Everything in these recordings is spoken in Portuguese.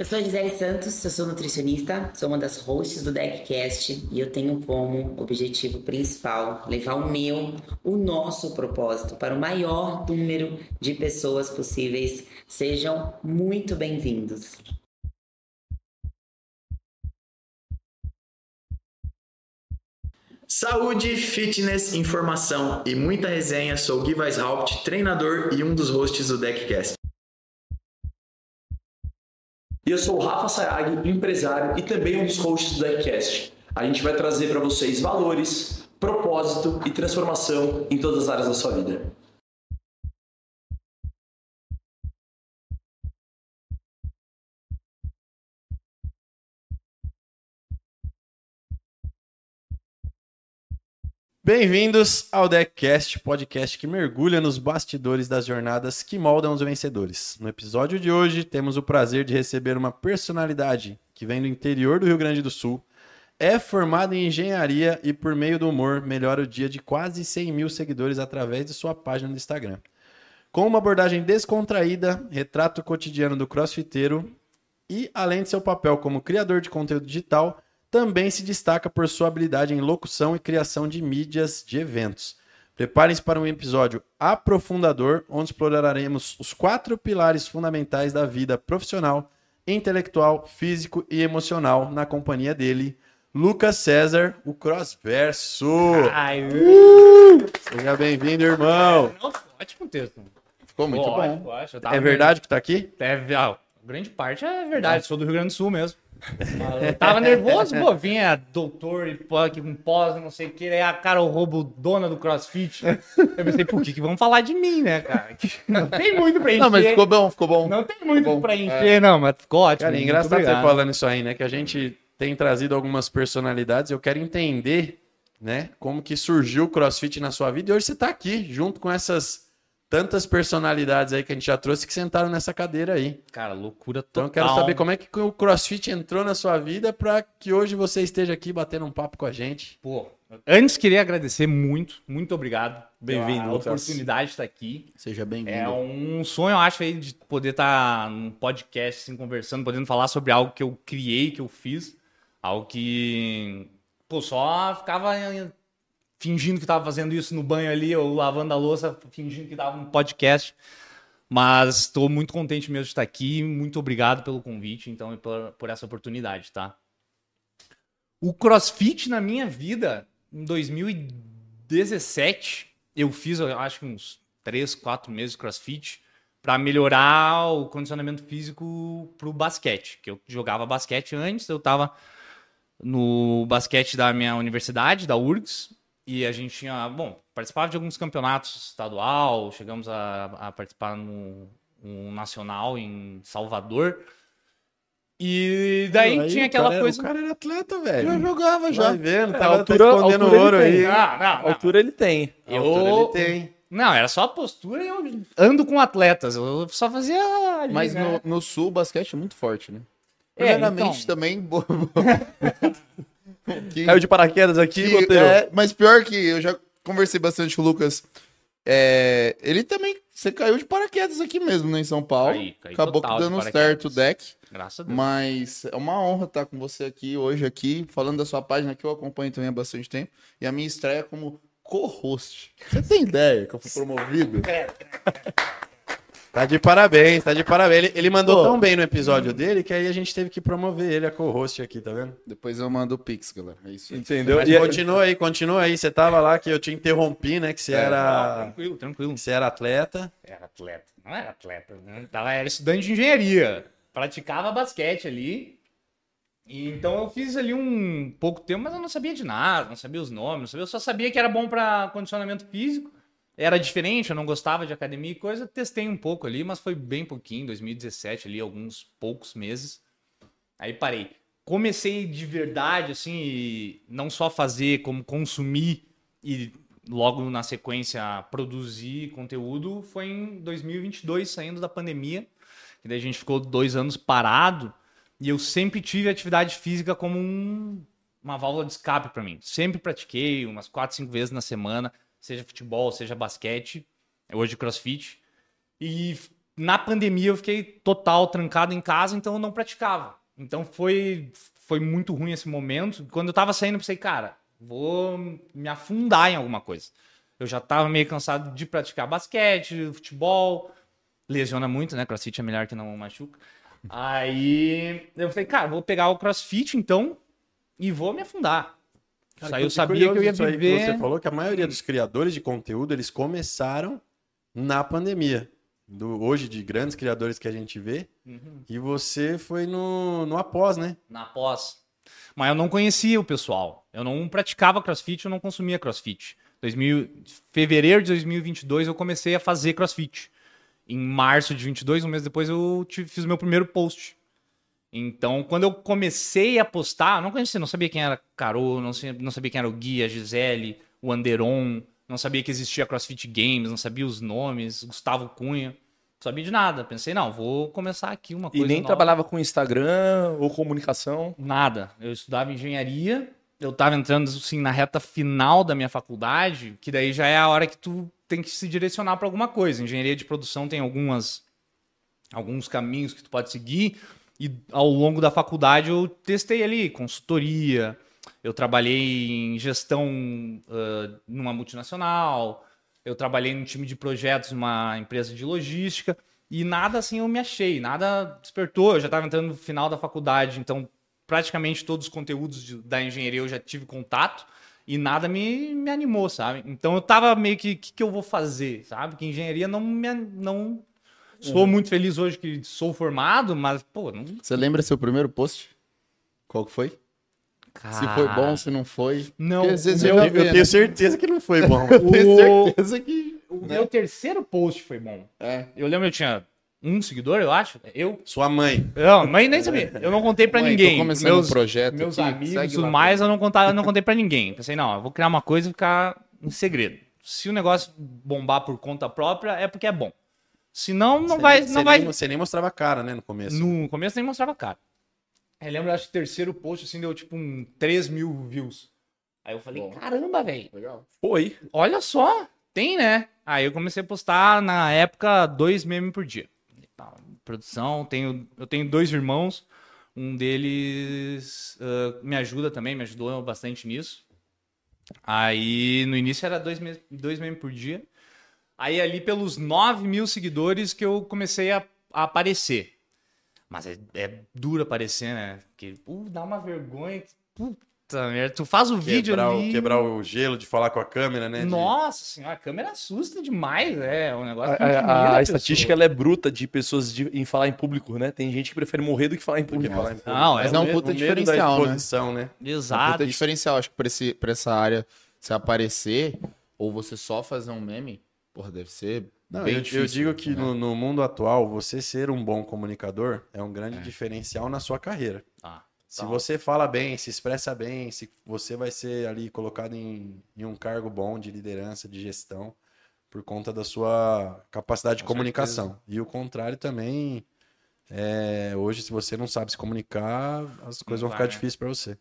Eu sou a Gisele Santos, eu sou nutricionista, sou uma das hosts do DeckCast e eu tenho como objetivo principal levar o meu, o nosso propósito para o maior número de pessoas possíveis. Sejam muito bem-vindos. Saúde, fitness, informação e muita resenha. Sou Gui Weishaupt, treinador e um dos hosts do DeckCast. E eu sou o Rafa Sayag, empresário e também um dos hosts do Deckcast. A gente vai trazer para vocês valores, propósito e transformação em todas as áreas da sua vida. Bem-vindos ao Deckcast, podcast que mergulha nos bastidores das jornadas que moldam os vencedores. No episódio de hoje, temos o prazer de receber uma personalidade que vem do interior do Rio Grande do Sul, é formado em engenharia e, por meio do humor, melhora o dia de quase 100 mil seguidores através de sua página do Instagram. Com uma abordagem descontraída, retrato cotidiano do crossfiteiro e, além de seu papel como criador de conteúdo digital, também se destaca por sua habilidade em locução e criação de mídias de eventos. Preparem-se para um episódio aprofundador, onde exploraremos os quatro pilares fundamentais da vida profissional, intelectual, físico e emocional na companhia dele, Lucas César, o Crossverso. Ai, Uh! Seja bem-vindo, irmão. Não, ótimo texto. Ficou muito Pô, bom. ótimo, É verdade que tá aqui? É, grande parte é verdade, sou do Rio Grande do Sul mesmo. Eu tava nervoso, pô, vinha doutor e pô, aqui com pós, não sei o que, aí a cara, o roubo dona do CrossFit. Eu pensei, por que que vão falar de mim, né, cara? Não tem muito pra encher. Não, mas ficou bom, ficou bom. Não tem muito bom. pra encher, não, mas ficou ótimo. Cara, é engraçado você falando isso aí, né? Que a gente tem trazido algumas personalidades. Eu quero entender, né? Como que surgiu o CrossFit na sua vida. E hoje você tá aqui, junto com essas tantas personalidades aí que a gente já trouxe que sentaram nessa cadeira aí. Cara, loucura Então total. eu quero saber como é que o CrossFit entrou na sua vida para que hoje você esteja aqui batendo um papo com a gente. Pô, antes queria agradecer muito, muito obrigado. Bem-vindo, A Lucas. oportunidade de estar aqui. Seja bem-vindo. É um sonho, eu acho, aí, de poder estar num podcast, assim, conversando, podendo falar sobre algo que eu criei, que eu fiz. Algo que, pô, só ficava fingindo que estava fazendo isso no banho ali, ou lavando a louça, fingindo que estava um podcast. Mas estou muito contente mesmo de estar aqui. Muito obrigado pelo convite, então, e por, por essa oportunidade, tá? O CrossFit na minha vida, em 2017, eu fiz, eu acho que uns 3, 4 meses de CrossFit para melhorar o condicionamento físico pro basquete, que eu jogava basquete antes, eu tava no basquete da minha universidade, da URGS, e a gente tinha, bom, participava de alguns campeonatos estadual, chegamos a, a participar no, no nacional em Salvador. E daí Aí, tinha o aquela cara era- coisa. O cara era atleta, velho. Já jogava já. Vai vendo, É, tá, tá altura- escondendo altura ouro ele aí. tem. Não, não, A não. altura ele tem. A altura Eu- ele tem. Não, era só a postura e eu ando com atletas. Eu só fazia. Ali, Mas né? no, no sul o basquete é muito forte, né? É, Primeiramente então. também. que- Caiu de paraquedas aqui, que- é, mas pior que eu já conversei bastante com o Lucas. é, ele também. Você caiu de paraquedas aqui mesmo, né, em São Paulo. Caí, caí Acabou total que de dando certo o deck. Graças a Deus. Mas é uma honra estar com você aqui hoje, aqui, falando da sua página que eu acompanho também há bastante tempo. E a minha estreia como co-host. Você tem ideia que eu fui promovido? Tá de parabéns, tá de parabéns. Ele, ele mandou Pô. tão bem no episódio dele que aí a gente teve que promover ele a co-host aqui, tá vendo? Depois eu mando o Pix, galera. É isso aí. Entendeu? Mas continua aí, continua aí. Você tava lá que eu te interrompi, né? Que você Não, era. tranquilo, tranquilo. que Você era atleta. Era atleta. Não era atleta, né? Tava, era estudante de engenharia. Praticava basquete ali. E então eu fiz ali um pouco tempo, mas eu não sabia de nada, não sabia os nomes, não sabia, eu só sabia que era bom para condicionamento físico. Era diferente, eu não gostava de academia e coisa, testei um pouco ali, mas foi bem pouquinho, 2017 ali, alguns poucos meses. Aí parei. Comecei de verdade, assim, e não só fazer como consumir e logo na sequência produzir conteúdo, foi em 2022, saindo da pandemia, que daí a gente ficou dois anos parado, e eu sempre tive atividade física como um- uma válvula de escape para mim. Sempre pratiquei umas quatro, cinco vezes na semana, seja futebol, seja basquete, hoje crossfit. E na pandemia eu fiquei total trancado em casa, então eu não praticava. Então foi, foi muito ruim esse momento. Quando eu tava saindo, eu pensei, cara, vou me afundar em alguma coisa. Eu já tava meio cansado de praticar basquete, futebol. Lesiona muito, né? Crossfit é melhor que não machuca. Aí eu falei, cara, vou pegar o crossfit então e vou me afundar. Isso aí eu sabia que eu ia isso aí que viver. Você falou que a maioria dos criadores de conteúdo, eles começaram na pandemia. Do, hoje, de grandes criadores que a gente vê. Uhum. E você foi no, no após, né? na pós. Mas eu não conhecia o pessoal. Eu não praticava crossfit, eu não consumia crossfit. 2000, fevereiro de 2022 eu comecei a fazer crossfit. Em março de 22, um mês depois, eu tive- fiz o meu primeiro post. Então, quando eu comecei a postar, eu não conhecia, não sabia quem era Carol, não sabia, não sabia quem era o Gui, a Gisele, o Anderon, não sabia que existia CrossFit Games, não sabia os nomes, Gustavo Cunha, não sabia de nada. Pensei, não, vou começar aqui uma E coisa nem nova. trabalhava com Instagram ou comunicação. Nada. Eu estudava engenharia, eu estava entrando assim na reta final da minha faculdade, que daí já é a hora que tu tem que se direcionar para alguma coisa. Engenharia de produção tem algumas alguns caminhos que tu pode seguir e ao longo da faculdade eu testei ali consultoria, eu trabalhei em gestão ah, numa multinacional, eu trabalhei num time de projetos numa empresa de logística e nada assim eu me achei, nada despertou. Eu já estava entrando no final da faculdade, então praticamente todos os conteúdos de- da engenharia eu já tive contato e nada me, me animou, sabe? Então eu tava meio que, o que, que eu vou fazer, sabe? Que engenharia não me, não sou muito feliz hoje que sou formado, mas pô, não. Você lembra seu primeiro post? Qual que foi? Se foi bom, se não foi. Não, Porque às vezes eu meu- já Eu vi, né? tenho certeza que não foi bom. Tenho o, certeza que. o meu terceiro post foi bom. É. Eu lembro eu tinha um seguidor, eu acho. Eu. Sua mãe. Não, mas nem sabia. Eu não contei pra Mãe, ninguém. tô começando meus um projeto meus aqui, amigos e tudo mais, eu não, contar, eu não contei pra ninguém. Pensei, não, eu vou criar uma coisa e ficar em segredo. Se o negócio bombar por conta própria, é porque é bom. Se não, não Você vai. nem- não você vai... Nem, você nem mostrava a cara, né, no começo. No começo nem mostrava a cara. Eu lembro, acho que o terceiro post assim deu tipo um 3 mil views. Aí eu falei, Bom. caramba, velho. Legal. Foi. Olha só, tem, né? Aí eu comecei a postar, na época, dois memes por dia. Produção, tenho, eu tenho dois irmãos, um deles ah, me ajuda também, me ajudou bastante nisso. Aí no início era dois, dois memes por dia. Aí ali pelos 9 mil seguidores que eu comecei a, a aparecer. Mas é, é duro aparecer, né? Porque uh, dá uma vergonha. Puta merda, tu faz o vídeo Quebrar, ali. o, quebrar o gelo de falar com a câmera, né? de- Nossa senhora, a câmera assusta demais, é. O negócio A, que intimida a- a pessoa. estatística ela é bruta de pessoas de- em falar em público, né? Tem gente que prefere morrer do que falar em público. falar em público. Não, Mas é é um puta diferencial, da né? exposição, né? Um Exato. puta diferencial, acho que pra, esse, pra essa área, se aparecer, ou você só fazer um meme, porra, deve ser Não, bem eu, difícil. eu digo que né? no, no mundo atual, você ser um bom comunicador é um grande diferencial na sua carreira. Ah, Se Tá. você fala bem, se expressa bem, se você vai ser ali colocado em, em um cargo bom de liderança, de gestão, por conta da sua capacidade de Com comunicação. E o contrário também, é, hoje, se você não sabe se comunicar, as coisas vão vai, ficar né? difíceis para você.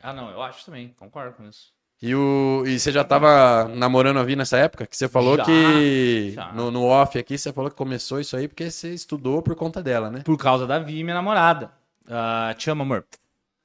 ah, não, eu acho também, concordo com isso. E, o, e você já tava namorando a Vi nessa época? Que você falou Já, que já. no, no off aqui, você falou que começou isso aí porque você estudou por conta dela, né? Por causa da Vi, minha namorada. Ah, te amo, amor.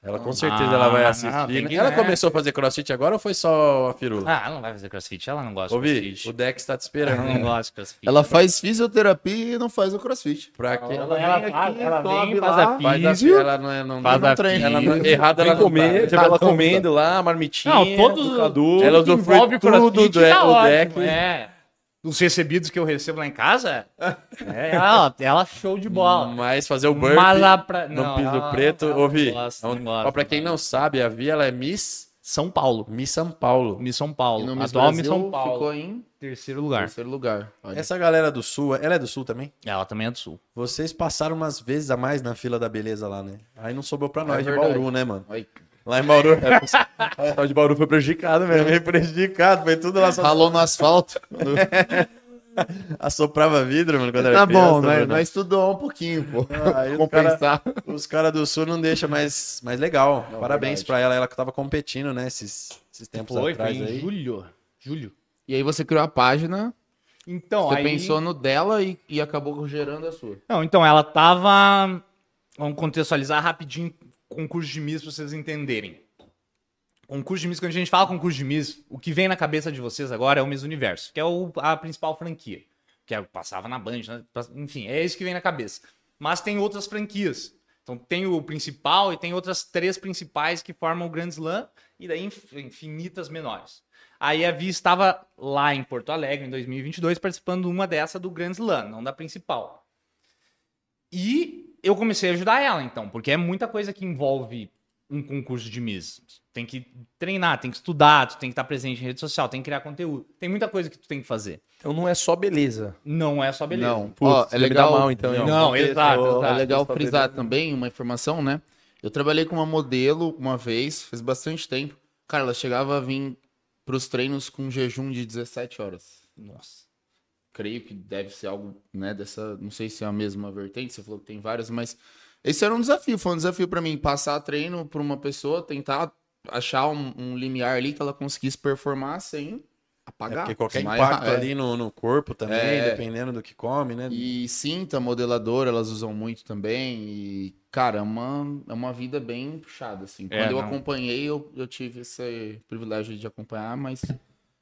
Ela com certeza Ah, ela vai não, assistir. né? que- Ela né? começou a fazer crossfit agora ou foi só a firula? Ah, ela não vai fazer crossfit, ela não gosta de Ouvi, crossfit. o Dex tá te Ela esperando. não hein? gosta de crossfit. Ela faz fisioterapia e não faz o crossfit. Pra quê? Ela, ela vem aqui, ela vem, faz lá, a físio. ela não é não Faz não a treina. ela não, errada Vem ela não comer, tá. ela Tá, comendo lá, marmitinha, Não, todos do Cadu. Ela tudo usufrui envolve tudo crossfit do- tá o ótimo, deck. É. Os recebidos que eu recebo lá em casa, é, ela, ela show de bola. Mas fazer o burpee pra... no não, piso ela- preto, ela ouvi. Gosta, não gosta, Ó, pra quem não sabe, a Vi, ela é Miss, São Paulo. Miss São Paulo. Miss São E Paulo. no Miss Atual Brasil Miss São Paulo. ficou em Terceiro lugar. terceiro lugar. Olha. Essa galera do Sul, ela é do Sul também? Ela também é do Sul. Vocês passaram umas vezes a mais na fila da beleza lá, né? Aí não sobrou pra nós de verdade. Bauru, né, mano? Olha. Lá em Bauru, O pessoal de Bauru foi prejudicado é mesmo. meio prejudicado, foi tudo lá só Ralou no asfalto. assoprava vidro, mano, quando era tá criança, bom, né? mano. Nós estudou um pouquinho, pô. Aí os Compensar. Os caras do Sul não deixam mais, mais legal. Não, Parabéns verdade. pra ela, ela que tava competindo, né, esses, esses tempos Foi, foi atrás em aí. julho. Julho. E aí você criou a página. Então, Você aí... pensou no dela e, e acabou gerando a sua. Não, então, ela tava. Vamos contextualizar rapidinho concurso de Miss pra vocês entenderem. Concurso de Miss, quando a gente fala concurso de Miss, o que vem na cabeça de vocês agora é o Miss Universo, que é o- a principal franquia. Que é, passava na Band, né? Enfim, é isso que vem na cabeça. Mas tem outras franquias. Então tem o principal e tem outras três principais que formam o Grand Slam e daí inf- infinitas menores. Aí a Vi estava lá em Porto Alegre em 2022 participando de uma dessa do Grand Slam, não da principal. E eu comecei a ajudar ela, então, porque é muita coisa que envolve um concurso de Miss. Tem que treinar, tem que estudar, tu tem que estar presente em rede social, tem que criar conteúdo. Tem muita coisa que tu tem que fazer. Então não é só beleza. Não é só beleza. Não, Putz, ó, você é legal. mal, então. Não, Porque- exato, exato. É legal frisar beleza. também uma informação, né? Eu trabalhei com uma modelo uma vez, faz bastante tempo. Cara, ela chegava a vir pros treinos com um jejum de 17 horas. Nossa. Creio que deve ser algo, né, dessa, não sei se é a mesma vertente, você falou que tem várias, mas esse era um desafio, foi um desafio pra mim, passar treino pra uma pessoa, tentar achar um, um limiar ali que ela conseguisse performar sem É apagar. porque qualquer Mas, impacto é. ali no, no corpo também, É. dependendo do que come, né? E cinta modeladora, elas usam muito também. E, cara, é uma, é uma vida bem puxada, assim. É, Quando eu não. acompanhei, eu, eu tive esse privilégio de acompanhar, mas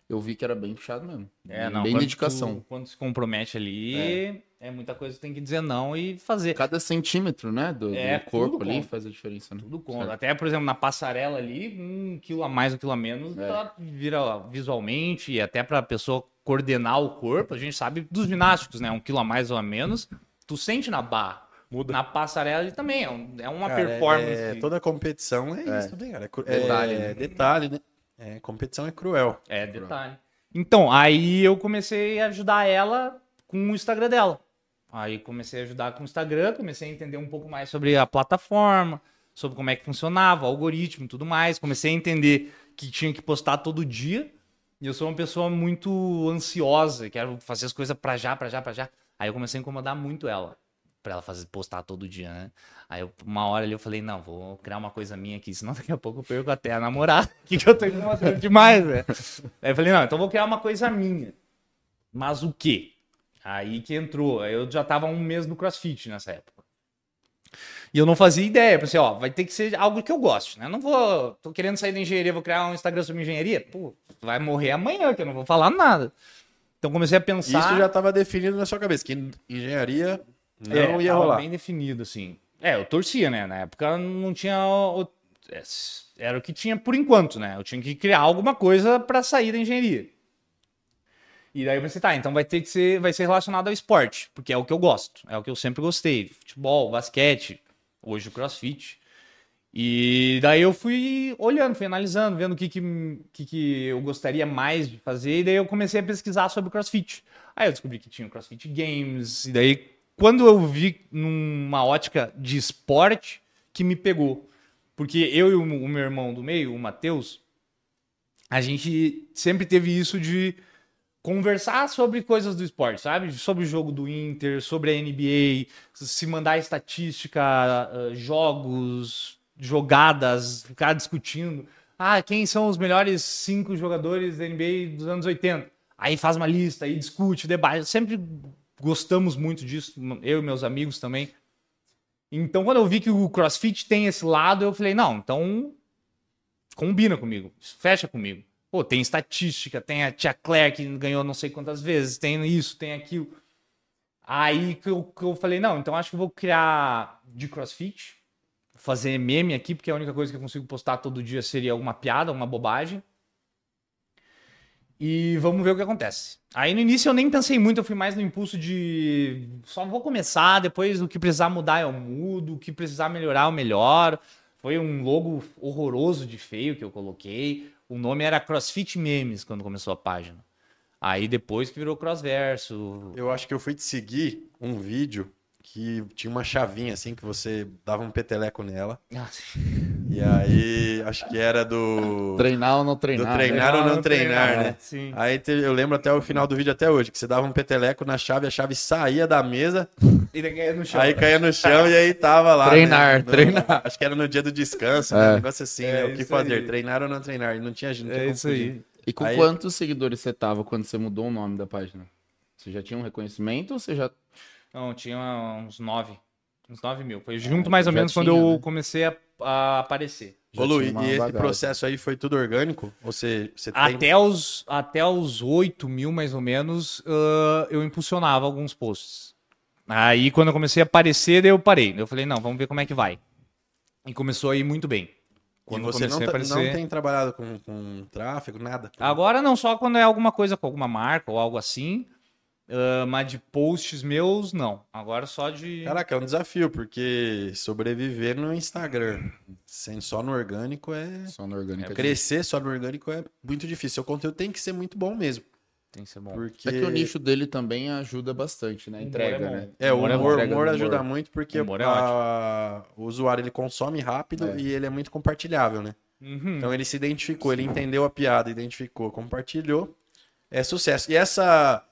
eu vi que era bem puxado mesmo. É, não. bem quando dedicação. tu- quando se compromete ali, é. muita coisa que tem que dizer não e fazer. Cada centímetro, né, do, do É, corpo tudo ali conta. faz a diferença, né? Tudo conta. Certo. Até, por exemplo, na passarela ali, um quilo a mais, um quilo a menos, É. ela vira visualmente e até pra pessoa coordenar o corpo, a gente sabe dos ginásticos, né? Um quilo a mais ou a menos, tu sente na barra. Muda. Na passarela ali também, é, um- é uma Cara, é- performance. é- toda competição é, É. isso, né, cara? É, Detalhe, é- né? detalhe, né? É, competição é cruel. É, detalhe. Então, aí eu comecei a ajudar ela com o Instagram dela. Aí comecei a ajudar com o Instagram, comecei a entender um pouco mais sobre a plataforma, sobre como é que funcionava, o algoritmo e tudo mais. Comecei a entender que tinha que postar todo dia. E eu sou uma pessoa muito ansiosa, quero fazer as coisas pra já, pra já, pra já. Aí eu comecei a incomodar muito ela, pra ela fazer postar todo dia, né? Aí eu- uma hora ali eu falei, não, vou criar uma coisa minha aqui, senão daqui a pouco eu perco até a namorada. que, que eu tô incomodando demais, né? Aí eu falei, não, então eu vou criar uma coisa minha. Mas o quê? Aí que entrou. Aí Eu já tava um mês no CrossFit nessa época. E eu não fazia ideia. Eu pensei, ó, vai ter que ser algo que eu goste, né? Eu não vou. Tô querendo sair da engenharia, vou criar um Instagram sobre engenharia. Pô, vai morrer amanhã, que eu não vou falar nada. Então comecei a pensar. Isso já estava definido na sua cabeça, que engenharia não É, ia rolar. bem definido, assim. É, eu torcia, né? Na época não tinha. é, Era o que tinha por enquanto, né? Eu tinha que criar alguma coisa pra sair da engenharia. E daí eu pensei, tá, então vai ter que ser, vai ser relacionado ao esporte, porque é o que eu gosto, é o que eu sempre gostei. Futebol, basquete, hoje o crossfit. E daí eu fui olhando, fui analisando, vendo o que, que, que, que eu gostaria mais de fazer, e daí eu comecei a pesquisar sobre crossfit. Aí eu descobri que tinha o CrossFit Games, e daí quando eu vi numa ótica de esporte, que me pegou. Porque eu e o, meu irmão do meio, o Matheus, a gente sempre teve isso de conversar sobre coisas do esporte, sabe? Sobre o jogo do Inter, sobre a NBA, se mandar estatística, ah, jogos, jogadas, ficar discutindo. Ah, quem são os melhores cinco jogadores da NBA dos anos 80? Aí faz uma lista, aí discute, debate. Sempre gostamos muito disso, eu e meus amigos também. Então, quando eu vi que o CrossFit tem esse lado, eu falei, não, então combina comigo, fecha comigo. Pô, tem estatística, tem a tia Claire que ganhou não sei quantas vezes, tem isso, tem aquilo. Aí que eu, que eu falei, não, então acho que eu vou criar de CrossFit, fazer meme aqui, porque a única coisa que eu consigo postar todo dia seria alguma piada, uma bobagem. E vamos ver o que acontece. Aí no início eu nem pensei muito, eu fui mais no impulso de só vou começar, depois o que precisar mudar eu mudo, o que precisar melhorar eu melhoro. Foi um logo horroroso de feio que eu coloquei. O nome era CrossFit Memes quando começou a página. Aí depois que virou Crossverso. Eu acho que eu fui te seguir um vídeo que tinha uma chavinha assim que você dava um peteleco nela. E aí, acho que era do Treinar ou não do treinar. treinar né? ou não treinar, né? Sim. Aí te- eu lembro até o final do vídeo até hoje, que você dava um peteleco na chave, a chave saía da mesa, E caía no chão. aí caía no chão e aí tava lá. Treinar, né? No- treinar. Acho que era no dia do descanso, né? É. Um negócio assim, É né? O que fazer, aí. treinar ou não treinar. E não tinha gente. É isso aí. E com Aí- quantos seguidores você tava quando você mudou o nome da página? Você já tinha um reconhecimento ou você já. Não, tinha uns 9. Uns 9 mil. Foi junto mais ou já menos quando tinha, eu né? comecei a, a aparecer. Já Ô, Lu, e uma esse bagagem. processo aí foi tudo orgânico? Ou você, você tem... Até os, até os 8 mil, mais ou menos, ah, eu impulsionava alguns posts. Aí, quando eu comecei a aparecer, daí eu parei. Eu falei, não, vamos ver como é que vai. E começou a ir muito bem. E Quando eu você não, tá- aparecer... não tem trabalhado com, com tráfego, nada? Agora não só quando é alguma coisa com alguma marca ou algo assim, ah, mas de posts meus, não. Agora só de... Caraca, é um desafio, porque sobreviver no Instagram, sem só no orgânico, é... Só no orgânico? é Crescer só no orgânico é muito difícil. Seu conteúdo tem que ser muito bom mesmo. Tem que ser bom. Porque... É que o nicho dele também ajuda bastante, né? Humor Entrega, é bom. né? É, o Humor é humor, humor Humor. ajuda muito porque Humor é a- o usuário ele consome rápido É. e ele é muito compartilhável, né? Uhum. Então ele se identificou, ele entendeu a piada, identificou, compartilhou. É sucesso. E essa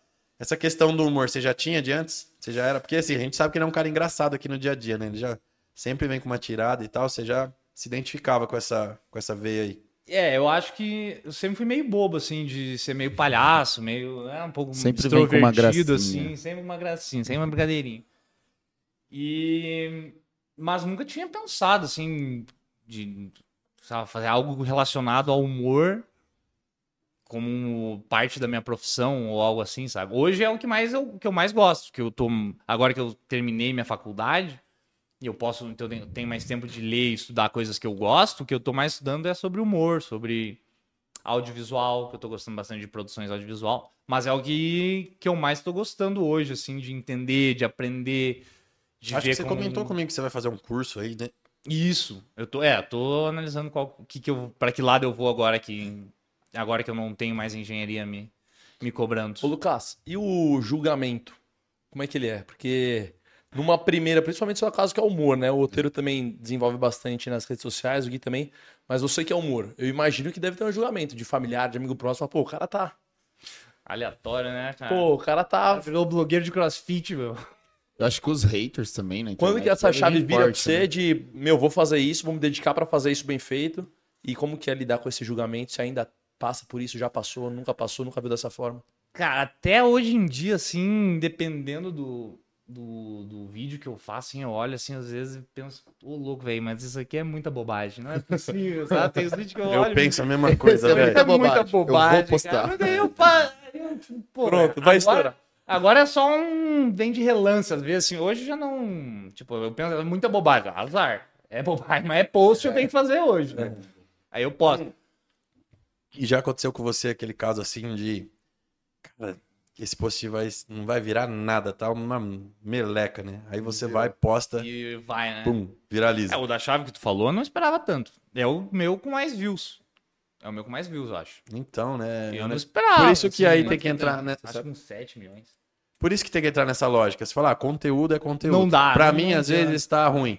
essa questão do humor, você já tinha de antes? Você já era? Porque assim, a gente sabe que ele é um cara engraçado aqui no dia a dia, né? Ele já sempre vem com uma tirada e tal, você já se identificava com essa com essa veia aí. É, eu acho que eu sempre fui meio bobo, assim, de ser meio palhaço, meio, né, um pouco Sempre vem com uma extrovertido, gracinha. assim, sempre uma gracinha, sempre uma brincadeirinha. E... Mas nunca tinha pensado, assim, de sabe, fazer algo relacionado ao humor como parte da minha profissão ou algo assim, sabe? Hoje é o que mais eu, que eu mais gosto, que eu tô agora que eu terminei minha faculdade, e eu posso, então eu tenho- mais tempo de ler e estudar coisas que eu gosto, o que eu tô mais estudando é sobre humor, sobre audiovisual, que eu tô gostando bastante de produções audiovisual, mas é o que, que eu mais tô gostando hoje, assim, de entender, de aprender, de Acho ver que você como- comentou comigo que você vai fazer um curso aí, né? Isso, eu tô, é, tô analisando qual, que que eu, para que lado eu vou agora que agora que eu não tenho mais engenharia me, me cobrando. Ô, Lucas, e o julgamento? Como é que ele é? Porque numa primeira, principalmente no seu caso que é humor, né? O Oteiro também desenvolve bastante nas redes sociais, o Gui também. Mas você que é humor, eu imagino que deve ter um julgamento de familiar, de amigo próximo. Pô, o cara tá. Aleatório, né, cara? Pô, o cara tá. virou blogueiro de crossfit, meu. Eu acho que os haters também, né? Quando que essa chave vira pra forte, você né? de, meu, vou fazer isso, vou me dedicar pra fazer isso bem feito? E como que é lidar com esse julgamento? Se ainda passa por isso, já passou, nunca passou, nunca viu dessa forma? Cara, até hoje em dia, assim, dependendo do, do, do vídeo que eu faço, assim, eu olho assim, às vezes e penso, ô louco, velho, mas isso aqui é muita bobagem, não é possível, sabe? Tem os vídeos que eu olho. Eu penso a mesma coisa, Isso é velho. muita, muita bobagem. Eu vou postar. Cara. Eu, pa- eu, pô, Pronto, agora- vai estourar. Agora é só um. Vem de relance, às vezes, assim. Hoje já não. Tipo, eu penso, é muita bobagem. Azar. É bobagem, mas é post eu tenho que fazer hoje, né? Aí eu posto. E já aconteceu com você aquele caso assim de. Cara, esse post vai, não vai virar nada, tá? Uma meleca, né? Aí você vai, posta, E vai, né? pum, viraliza. É, o da chave que tu falou, eu não esperava tanto. É o meu com mais views. É o meu com mais views, eu acho. Então, né? Eu não ne- esperava. Por isso que assim, aí mas tem que entrar, né? Acho que uns 7 milhões. Por isso que tem que entrar nessa lógica. Você fala, ah, conteúdo é conteúdo. Não dá, Pra não mim, às adianta. vezes, tá ruim.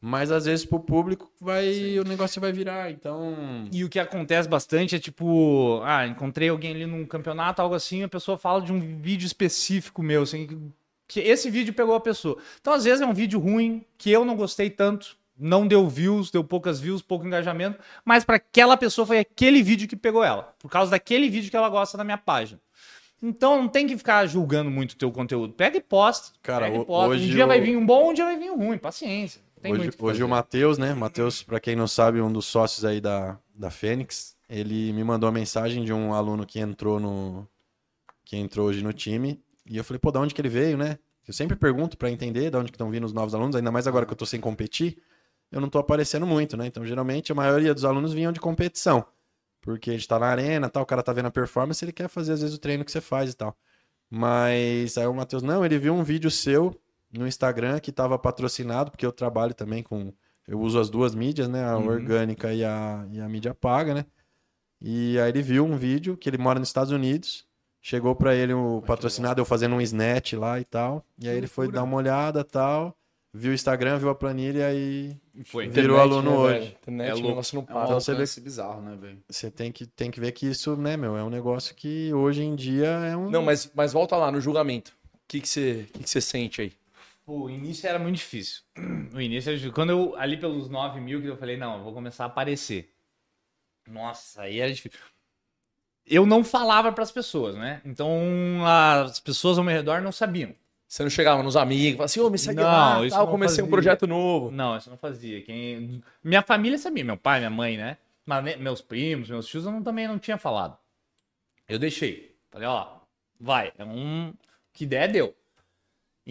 Mas às vezes pro público vai, o negócio vai virar. Então. E o que acontece bastante é tipo, ah, encontrei alguém ali num campeonato, algo assim, a pessoa fala de um vídeo específico meu, assim, que- esse vídeo pegou a pessoa. Então, às vezes é um vídeo ruim, que eu não gostei tanto, não deu views, deu poucas views, pouco engajamento, mas para aquela pessoa foi aquele vídeo que pegou ela, por causa daquele vídeo que ela gosta da minha página. Então não tem que ficar julgando muito o teu conteúdo. Pega e posta. Cara, pega e posta. hoje um dia eu- vai vir um bom, um dia vai vir um ruim. Paciência. Tem hoje hoje o Matheus, né? Matheus, pra quem não sabe, um dos sócios aí da, da Fênix, ele me mandou uma mensagem de um aluno que entrou no. que entrou hoje no time. E eu falei, pô, da onde que ele veio, né? Eu sempre pergunto pra entender de onde que estão vindo os novos alunos, ainda mais agora que eu tô sem competir, eu não tô aparecendo muito, né? Então, geralmente, a maioria dos alunos vinham de competição. Porque a gente tá na arena, tal, o cara tá vendo a performance, ele quer fazer, às vezes, o treino que você faz e tal. Mas aí o Matheus, não, ele viu um vídeo seu no Instagram que tava patrocinado, porque eu trabalho também com. Eu uso as duas mídias, né? A Uhum. orgânica e a, e a mídia paga, né? E aí ele viu um vídeo que ele mora nos Estados Unidos. Chegou pra ele o patrocinado, eu fazendo um snatch lá e tal. E aí ele foi dar uma olhada tal. Viu o Instagram, viu a planilha e Foi. virou aluno né, hoje. velho? Internet, É o louco. negócio não É um para. Então você vê- bizarro, né, velho? Você tem que, tem que ver que isso, né, meu, é um negócio que hoje em dia é um. Não, mas, mas volta lá no julgamento. O que, que, você, o que, que você sente aí? Pô, o início era muito difícil. O início era difícil. Quando eu, ali pelos 9 mil, que eu falei, não, eu vou começar a aparecer. Nossa, aí era difícil. eu não falava pras pessoas, né? Então as pessoas ao meu redor não sabiam. Você não chegava nos amigos, falava assim, ô, me segue Não, lá, isso tal, não comecei um fazia. projeto novo. Não, isso eu não fazia. Quem... Minha família sabia, meu pai, minha mãe, né? Mas meus primos, meus tios, eu não- também não tinha falado. Eu deixei. Falei, ó, vai. É um. Que der, deu.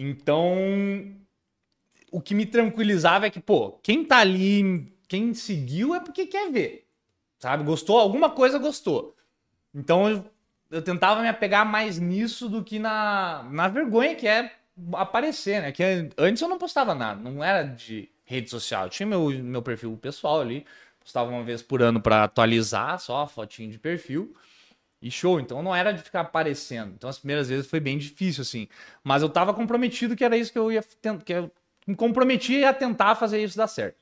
Então, o que me tranquilizava é que, pô, quem tá ali, quem seguiu é porque quer ver. Sabe? Gostou? Alguma coisa gostou. Então, eu, eu tentava me apegar mais nisso do que na, na vergonha que é aparecer, né? Que antes eu não postava nada, não era de rede social. Eu tinha meu, meu perfil pessoal ali, postava uma vez por ano pra atualizar, só a fotinho de perfil. E show, então não era de ficar aparecendo. Então as primeiras vezes foi bem difícil, assim. Mas eu tava comprometido que era isso que eu ia tentar. Que eu me comprometi a tentar fazer isso dar certo.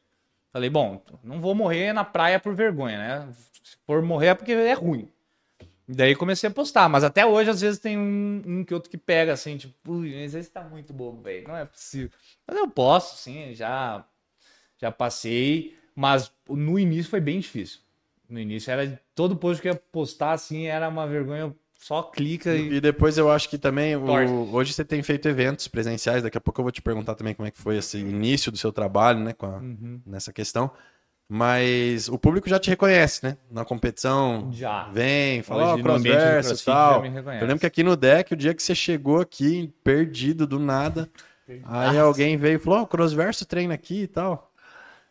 Falei, bom, não vou morrer na praia por vergonha, né? Se for morrer é porque é ruim. Daí comecei a postar, mas até hoje às vezes tem um, um que outro que pega assim, tipo, mas esse tá muito bobo, velho, não é possível. Mas eu posso, sim, já já passei, mas no início foi bem difícil. No início era todo post que ia postar assim era uma vergonha, só clica e E depois eu acho que também, o- hoje você tem feito eventos presenciais, daqui a pouco eu vou te perguntar também como é que foi esse início do seu trabalho, né, com a- Uhum. nessa questão. Mas o público já te reconhece, né? Na competição, já. vem, fala, Hoje, de crossverso e tal. Eu lembro que aqui no deck, o dia que você chegou aqui, perdido do nada, aí alguém veio e falou, ó, o crossverso treina aqui e tal.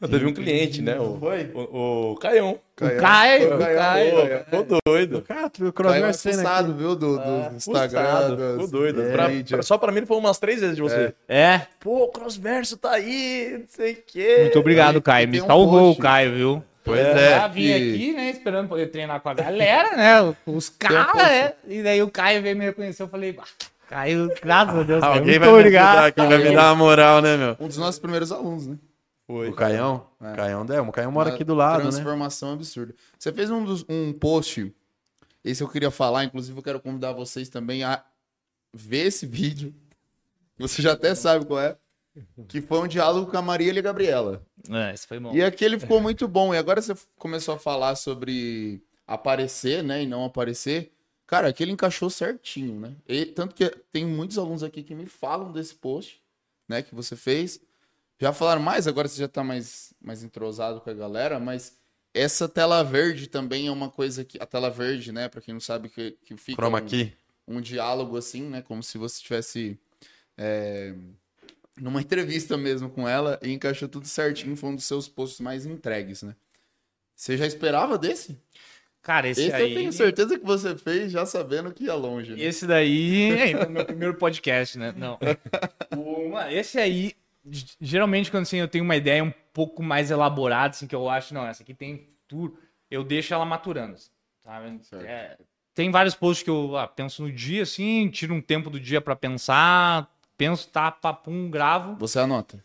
Eu teve um cliente, né? O, Foi? o, o Caião. O Caio, o Caio. Ficou doido. Cara, tu viu o crossverso treina aqui. assustado, viu? Do, do Instagram. Frustrado, das- Ficou doido. da Pra- pra- só pra mim ele falou umas três vezes de você. É, Pô, o Crossverso tá aí, não sei o quê. muito obrigado, Caio. Me um salvou o. Caio, viu? Pois Eu é. Já vim que- aqui, né, esperando poder treinar com a galera, né? Os caras, né? E daí o Caio veio me reconhecer, eu falei, "Ah, Caio, graças a Deus, Caio, Alguém muito vai me obrigado. ajudar aqui, vai me dar uma moral, né, meu? Um dos nossos primeiros alunos, né? Foi. O Caião? É. Caião, é, o Caião mora Uma aqui do lado, né? Transformação absurda. Você fez um, dos- um post, esse eu queria falar, inclusive eu quero convidar vocês também a ver esse vídeo. Você já até sabe qual é. Que foi um diálogo com a Marília e a Gabriela. É, isso foi bom. E aquele ficou muito bom. E agora você começou a falar sobre aparecer, né? E não aparecer. Cara, aquele encaixou certinho, né? E, tanto que tem muitos alunos aqui que me falam desse post, né? Que você fez. Já falaram mais, agora você já tá mais, mais entrosado com a galera, mas essa tela verde também é uma coisa que. A tela verde, né? Pra quem não sabe, que, que fica. Chroma um- key. um diálogo assim, né? Como se você estivesse é, numa entrevista mesmo com ela e encaixou tudo certinho. Foi um dos seus posts mais entregues, né? Você já esperava desse? Cara, esse, Esse, aí... eu tenho certeza que você fez já sabendo que ia longe. Né? Esse daí é o meu primeiro podcast, né? Não. Mano, esse aí, geralmente, quando assim, eu tenho uma ideia um pouco mais elaborada, assim, que eu acho, não, essa aqui tem futuro, eu deixo ela maturando. assim, Sabe? É, tem vários posts que eu ah, penso no dia, assim, tiro um tempo do dia pra pensar, penso, tá, papum, gravo, Você anota.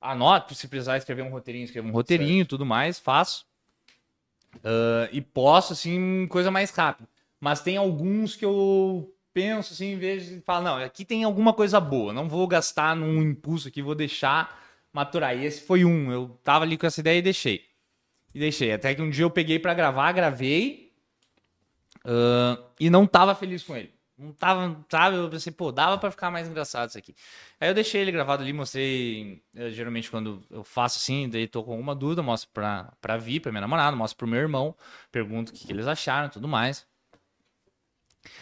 anoto, se precisar escrever um roteirinho, escrevo um roteirinho e tudo mais, faço. Ah, e posso, assim, coisa mais rápida. Mas tem alguns que eu penso, assim, em vez de falar, não, aqui tem alguma coisa boa, não vou gastar num impulso aqui, vou deixar maturar. E esse foi um, eu tava ali com essa ideia e deixei. E deixei. Até que um dia eu peguei pra gravar, gravei, ah, e não tava feliz com ele. Não tava, sabe? Eu pensei, pô, dava pra ficar mais engraçado isso aqui. Aí eu deixei ele gravado ali, mostrei. eh, geralmente, quando eu faço assim, daí tô com alguma dúvida, mostro pra, pra Vi, pra minha namorada, mostro pro meu irmão, pergunto o que, que eles acharam tudo mais.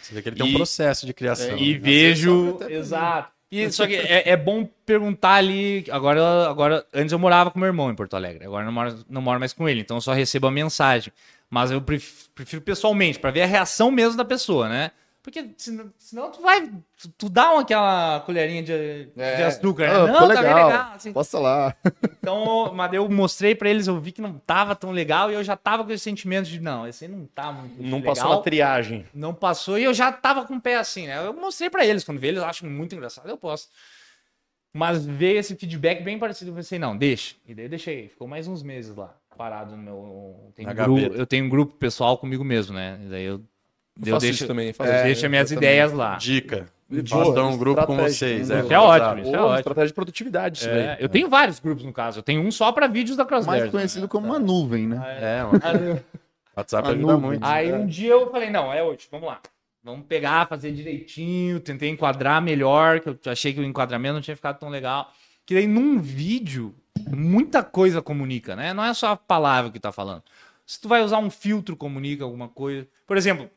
Você vê que ele tem um E- processo de criação. É, E às vezes vejo. Exato. E, só que é, é bom perguntar ali. Agora, agora, antes eu morava com meu irmão em Porto Alegre. Agora eu não moro, não moro mais com ele. Então eu só recebo a mensagem. Mas eu pref- prefiro pessoalmente, pra ver a reação mesmo da pessoa, né? Porque senão, senão tu vai. Tu, tu dá uma, aquela colherinha de, de É. açúcar, né? Ah, não, tá bem legal. legal. assim. Posta lá. Então, mas eu mostrei pra eles, eu vi que não tava tão legal e eu já tava com esse sentimento de, não, esse aí não tá muito Não legal. passou na triagem. Não passou e eu já tava com o pé assim, né? Eu mostrei pra eles, quando vê eles acham muito engraçado, eu posso. Mas veio esse feedback bem parecido, eu pensei, não, deixa. E daí eu deixei, ficou mais uns meses lá, parado no meu... Tem Na um grupo- eu tenho um grupo pessoal comigo mesmo, né? E daí eu, Eu eu faço deixo, isso também. Faço deixo as minhas eu também. ideias lá. Dica. Façam um grupo com vocês. Isso É, é ótimo, isso é ótimo. estratégia de produtividade isso É, daí. eu tenho vários grupos, no caso. Eu tenho um só pra vídeos da Mais Crossverse. conhecido como uma nuvem, né? É, mano. WhatsApp Uma ajuda nuvem. muito. Aí um dia eu falei, não, é hoje, vamos lá. Vamos pegar, fazer direitinho, tentei enquadrar melhor, que eu achei que o enquadramento não tinha ficado tão legal. Que daí num vídeo, muita coisa comunica, né? Não é só a palavra que tá falando. Se tu vai usar um filtro, comunica alguma coisa. Por exemplo,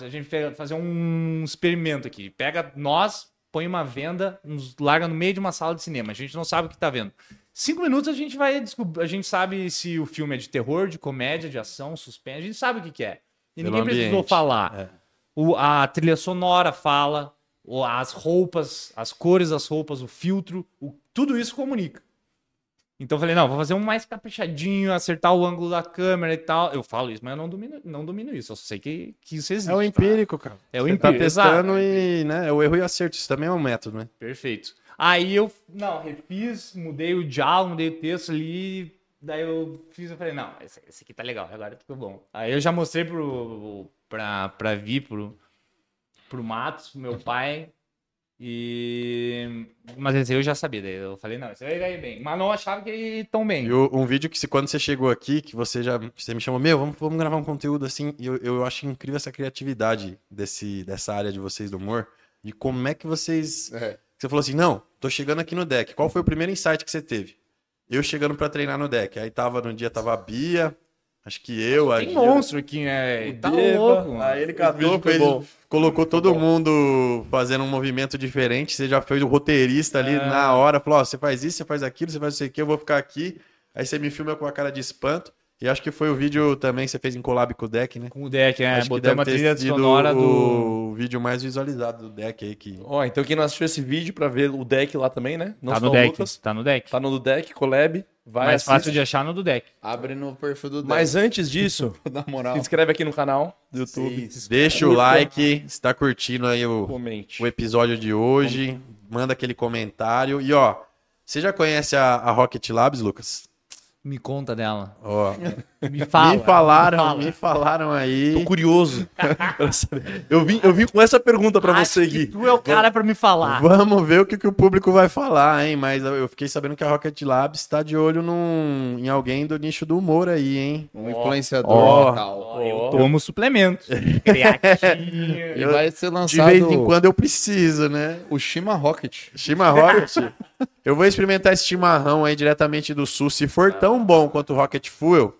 a gente pega- fazer um experimento aqui. Pega nós, põe uma venda, nos larga no meio de uma sala de cinema. A gente não sabe o que tá vendo. Cinco minutos a gente vai descobrir. A gente sabe se o filme é de terror, de comédia, de ação, suspense. A gente sabe o que, que é. E Pelo ninguém precisou ambiente. falar. É. O- a trilha sonora fala, as roupas, as cores das roupas, o filtro, o- tudo isso comunica. Então eu falei, não, vou fazer um mais caprichadinho, acertar o ângulo da câmera e tal. Eu falo isso, mas eu não domino, não domino isso. Eu só sei que, que isso existe. É o empírico, cara. É o Você empírico, tá testando e, né, é o erro e acerto. Isso também é um método, né? Perfeito. Aí eu, não, refiz, mudei o diálogo, mudei o texto ali. Daí eu fiz, eu falei, não, esse, esse aqui tá legal, agora ficou bom. Aí eu já mostrei pro, pra, pra Vi, pro, pro Matos, pro meu pai. E. Mas esse aí eu já sabia, daí eu falei, não, esse aí vai bem. Mas não achava que ia tão bem. E um vídeo que se, quando você chegou aqui, que você já você me chamou, meu, vamos, vamos gravar um conteúdo assim, e eu, eu acho incrível essa criatividade desse, dessa área de vocês do humor. E como é que vocês. É. Você falou assim, não, tô chegando aqui no deck. Qual foi o primeiro insight que você teve? Eu chegando pra treinar no deck. Aí tava, no dia tava a Bia, acho que eu, a Tem Gia, monstro aqui, né? Tá Deva, louco. mano. Aí ele catou, bom. colocou todo mundo fazendo um movimento diferente. Você já fez o roteirista ali É. na hora. Falou: ó, você faz isso, você faz aquilo, você faz isso aqui, eu vou ficar aqui. Aí você me filma com a cara de espanto. E acho que foi o vídeo também que você fez em collab com o deck, né? Com o deck, é, acho que botamos a deve ter trilha sido sonora do. o vídeo mais visualizado do deck aí. Que... Ó, então quem não assistiu esse vídeo pra ver o deck lá também, né? Não Tá no deck. Lucas. Tá no deck. Tá no do deck, collab. Vai, Mais assiste. fácil de achar no do deck. Abre no perfil do Mas antes disso, Na moral. se inscreve aqui no canal do YouTube. Deixa o like, se tá curtindo aí o, Comente. o episódio de hoje. Manda aquele comentário. E ó, você já conhece a, a Rocket Labs, Lucas? Me conta dela. Ó, Me fala. me falaram, me fala. me falaram aí. Tô curioso. pra saber. eu, vim, eu vim com essa pergunta pra Acho você, Gui. Tu é o cara pra me falar. Vamos ver o que, que o público vai falar, hein? Mas eu fiquei sabendo que a Rocket Labs está de olho num, em alguém do nicho do humor aí, hein? Um influenciador Ó. e tal. Ó, Eu tomo suplemento. Creatina. E vai ser De lançado vez em quando eu preciso, né? o Shima Rocket. Chima Rocket. eu vou experimentar esse chimarrão aí diretamente do sul. Se for tão bom quanto o Rocket Fuel,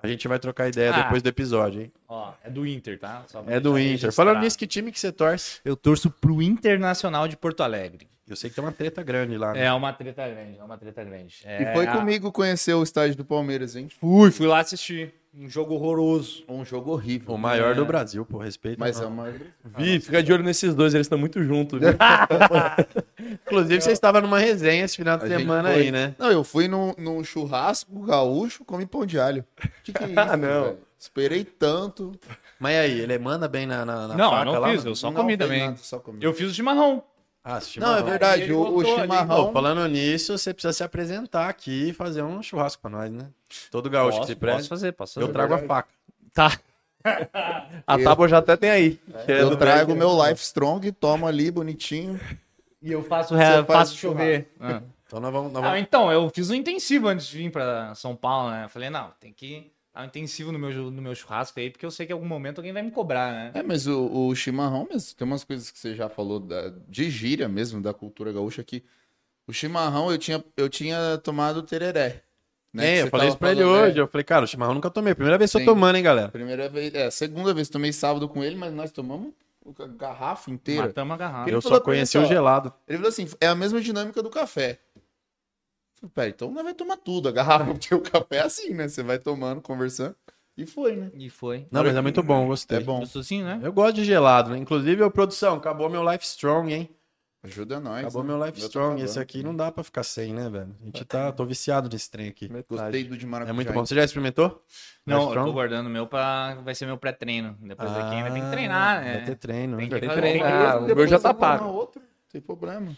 a gente vai trocar ideia Ah. depois do episódio, hein? Ó, é do Inter, tá? É do Inter. Falando nisso, que time que você torce? Eu torço pro Internacional de Porto Alegre. Eu sei que tem uma treta grande lá, né? É uma treta grande, é uma treta grande. É, E foi a- comigo conhecer o estádio do Palmeiras, hein? Fui, fui lá assistir. Um jogo horroroso. Um jogo horrível. O maior do Brasil, por respeito. Mas é não. uma. Vi, fica de olho nesses dois, eles estão muito juntos, viu? Inclusive, você estava numa resenha esse final de A semana aí, né? Não, eu fui num, num churrasco gaúcho, comi pão de alho. Que que é isso? Ah, não. velho? Esperei tanto. Mas e aí, ele manda bem na, na, na não, faca eu não lá? fiz, eu só Não comi também. nada, só comi. Eu fiz o chimarrão. Ah, Não, é verdade. O, o ali, chimarrão. Pô, falando nisso, você precisa se apresentar aqui e fazer um churrasco pra nós, né? Todo gaúcho que se Posso, preze. posso fazer, posso fazer. Eu trago a faca. Tá. A tábua já até tem aí. é eu trago meu Life Strong, tomo ali bonitinho. E eu faço, re... faço o chover. Ah. Então nós vamos. Nós Ah, vamos... então, eu fiz um intensivo antes de vir pra São Paulo, né? Eu falei, não, tem que dar um intensivo no meu, no meu churrasco aí, porque eu sei que em algum momento alguém vai me cobrar, né? É, mas o, o chimarrão mesmo, tem umas coisas que você já falou da- de gíria mesmo, da cultura gaúcha, que o chimarrão eu tinha, eu tinha tomado tereré. né, É, eu falei isso pra ele hoje. é. Eu falei, cara, o chimarrão nunca tomei. Primeira vez que eu tô tomando, hein, galera? Primeira vez, é, segunda vez, tomei sábado com ele, mas nós tomamos a garrafa inteira. Matamos a garrafa. Ele Eu só conheci assim, o gelado. Ele falou assim, é a mesma dinâmica do café. Falei, então nós vai tomar tudo, a garrafa, porque o café é assim, né? Você vai tomando, conversando, e foi, né? E foi. Não, mas é muito bom, gostei. É bom. Gostosinho, né? Eu gosto de gelado, né? Inclusive, ô, produção, acabou meu Life Strong, hein? Ajuda nós. Acabou né? meu Life tô Strong. Esse aqui não dá pra ficar sem, né, velho? A gente tá. Tô viciado nesse trem aqui. Gostei do de maracujá. É muito bom. Você já experimentou? Não, eu tô guardando o meu pra. Vai ser meu pré-treino. Depois daqui vai ter que Ah, treinar, né? Vai ter treino. Tem né? que Vai fazer- treinar. tem que- o meu já tá pago. Não tem problema.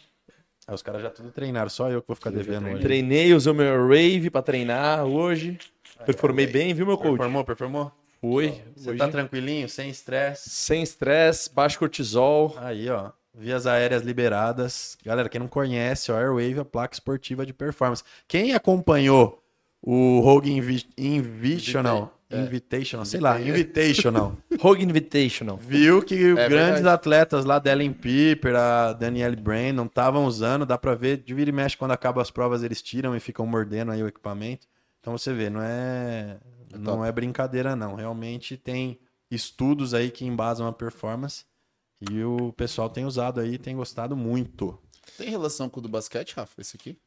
Ah, os caras já tudo treinaram, só eu que vou ficar devendo hoje. Treinei, usei o meu rave pra treinar hoje. Performei bem, viu, meu coach? Performou, performou? Fui. Você Hoje, tá tranquilinho, sem estresse? Sem estresse, baixo cortisol. Aí, ó. Vias aéreas liberadas. Galera, quem não conhece, ó, Airwave, a placa esportiva de performance. Quem acompanhou o Rogue Invi Invitational, É. Invitational, sei lá, Invitational, Rogue Invitational. viu que É grandes verdade. atletas lá, da Ellen Piper, a Danielle Brandon, estavam usando, dá pra ver, de vira e mexe, quando acabam as provas, eles tiram e ficam mordendo aí o equipamento. Então você vê, não é, não é brincadeira não, realmente tem estudos aí que embasam a performance e o pessoal tem usado aí, tem gostado muito. Tem relação com o do basquete, Rafa, esse aqui?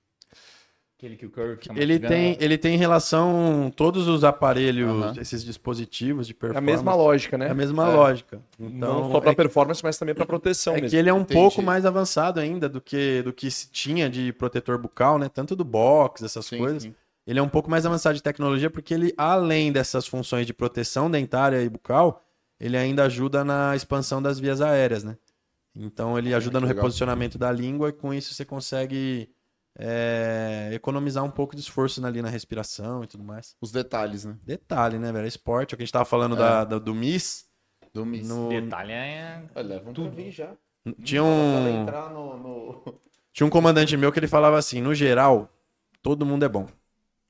Aquele que o Curry fica Ele tem, ele tem relação, todos os aparelhos, esses dispositivos de É a performance. mesma lógica, né? É a mesma É. lógica. Não Então, só pra é, performance, mas também pra proteção é mesmo. que ele é um Entendi. pouco mais avançado ainda do que, do que se tinha de protetor bucal, né? Tanto do box, essas Sim, coisas. sim. Ele é um pouco mais avançado de tecnologia porque ele, além dessas funções de proteção dentária e bucal, ele ainda ajuda na expansão das vias aéreas, né? Então ele ajuda no legal. reposicionamento da língua e com isso você consegue é, economizar um pouco de esforço ali na respiração e tudo mais. Os detalhes, né? Detalhe, né, velho? Esporte, é o que a gente tava falando da, da- do Miss. Do Miss. No, Detalhe é... Olha, um pra vir já. tinha Pra um, entrar no... no- tinha um comandante meu que ele falava assim: no geral, todo mundo é bom.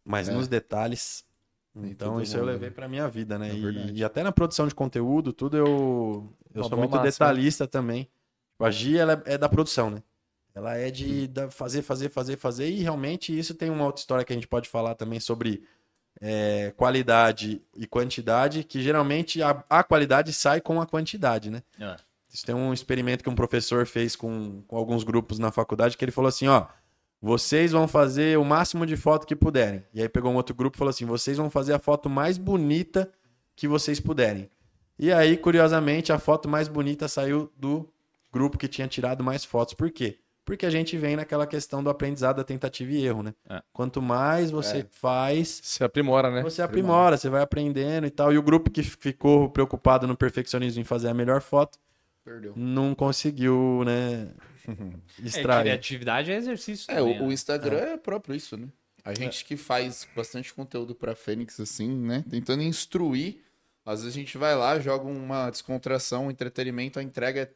Mas É. nos detalhes. Nem Então, isso eu mundo, levei né? pra minha vida, né? É e, e até na produção de conteúdo, tudo eu, eu Uma sou muito máxima. detalhista também. A Gi, ela é da produção, né? Ela é de fazer, fazer, fazer, fazer. E realmente isso tem uma outra história que a gente pode falar também sobre é, qualidade e quantidade, que geralmente a, a qualidade sai com a quantidade, né? É. Isso tem um experimento que um professor fez com, com alguns grupos na faculdade, que ele falou assim, ó, vocês vão fazer o máximo de foto que puderem. E aí pegou um outro grupo e falou assim, vocês vão fazer a foto mais bonita que vocês puderem. E aí, curiosamente, a foto mais bonita saiu do grupo que tinha tirado mais fotos. Por quê? Porque a gente vem naquela questão do aprendizado da tentativa e erro, né? É. Quanto mais você É. faz, Se aprimora, né? você aprimora, você vai aprendendo e tal. E o grupo que ficou preocupado no perfeccionismo em fazer a melhor foto, Perdeu. não conseguiu, né, É, extrair. criatividade é exercício É, também, o, o né? Instagram é. próprio isso, né? A gente que faz bastante conteúdo pra Fênix, assim, né? Tentando instruir. Às vezes a gente vai lá, joga uma descontração, um entretenimento, a entrega é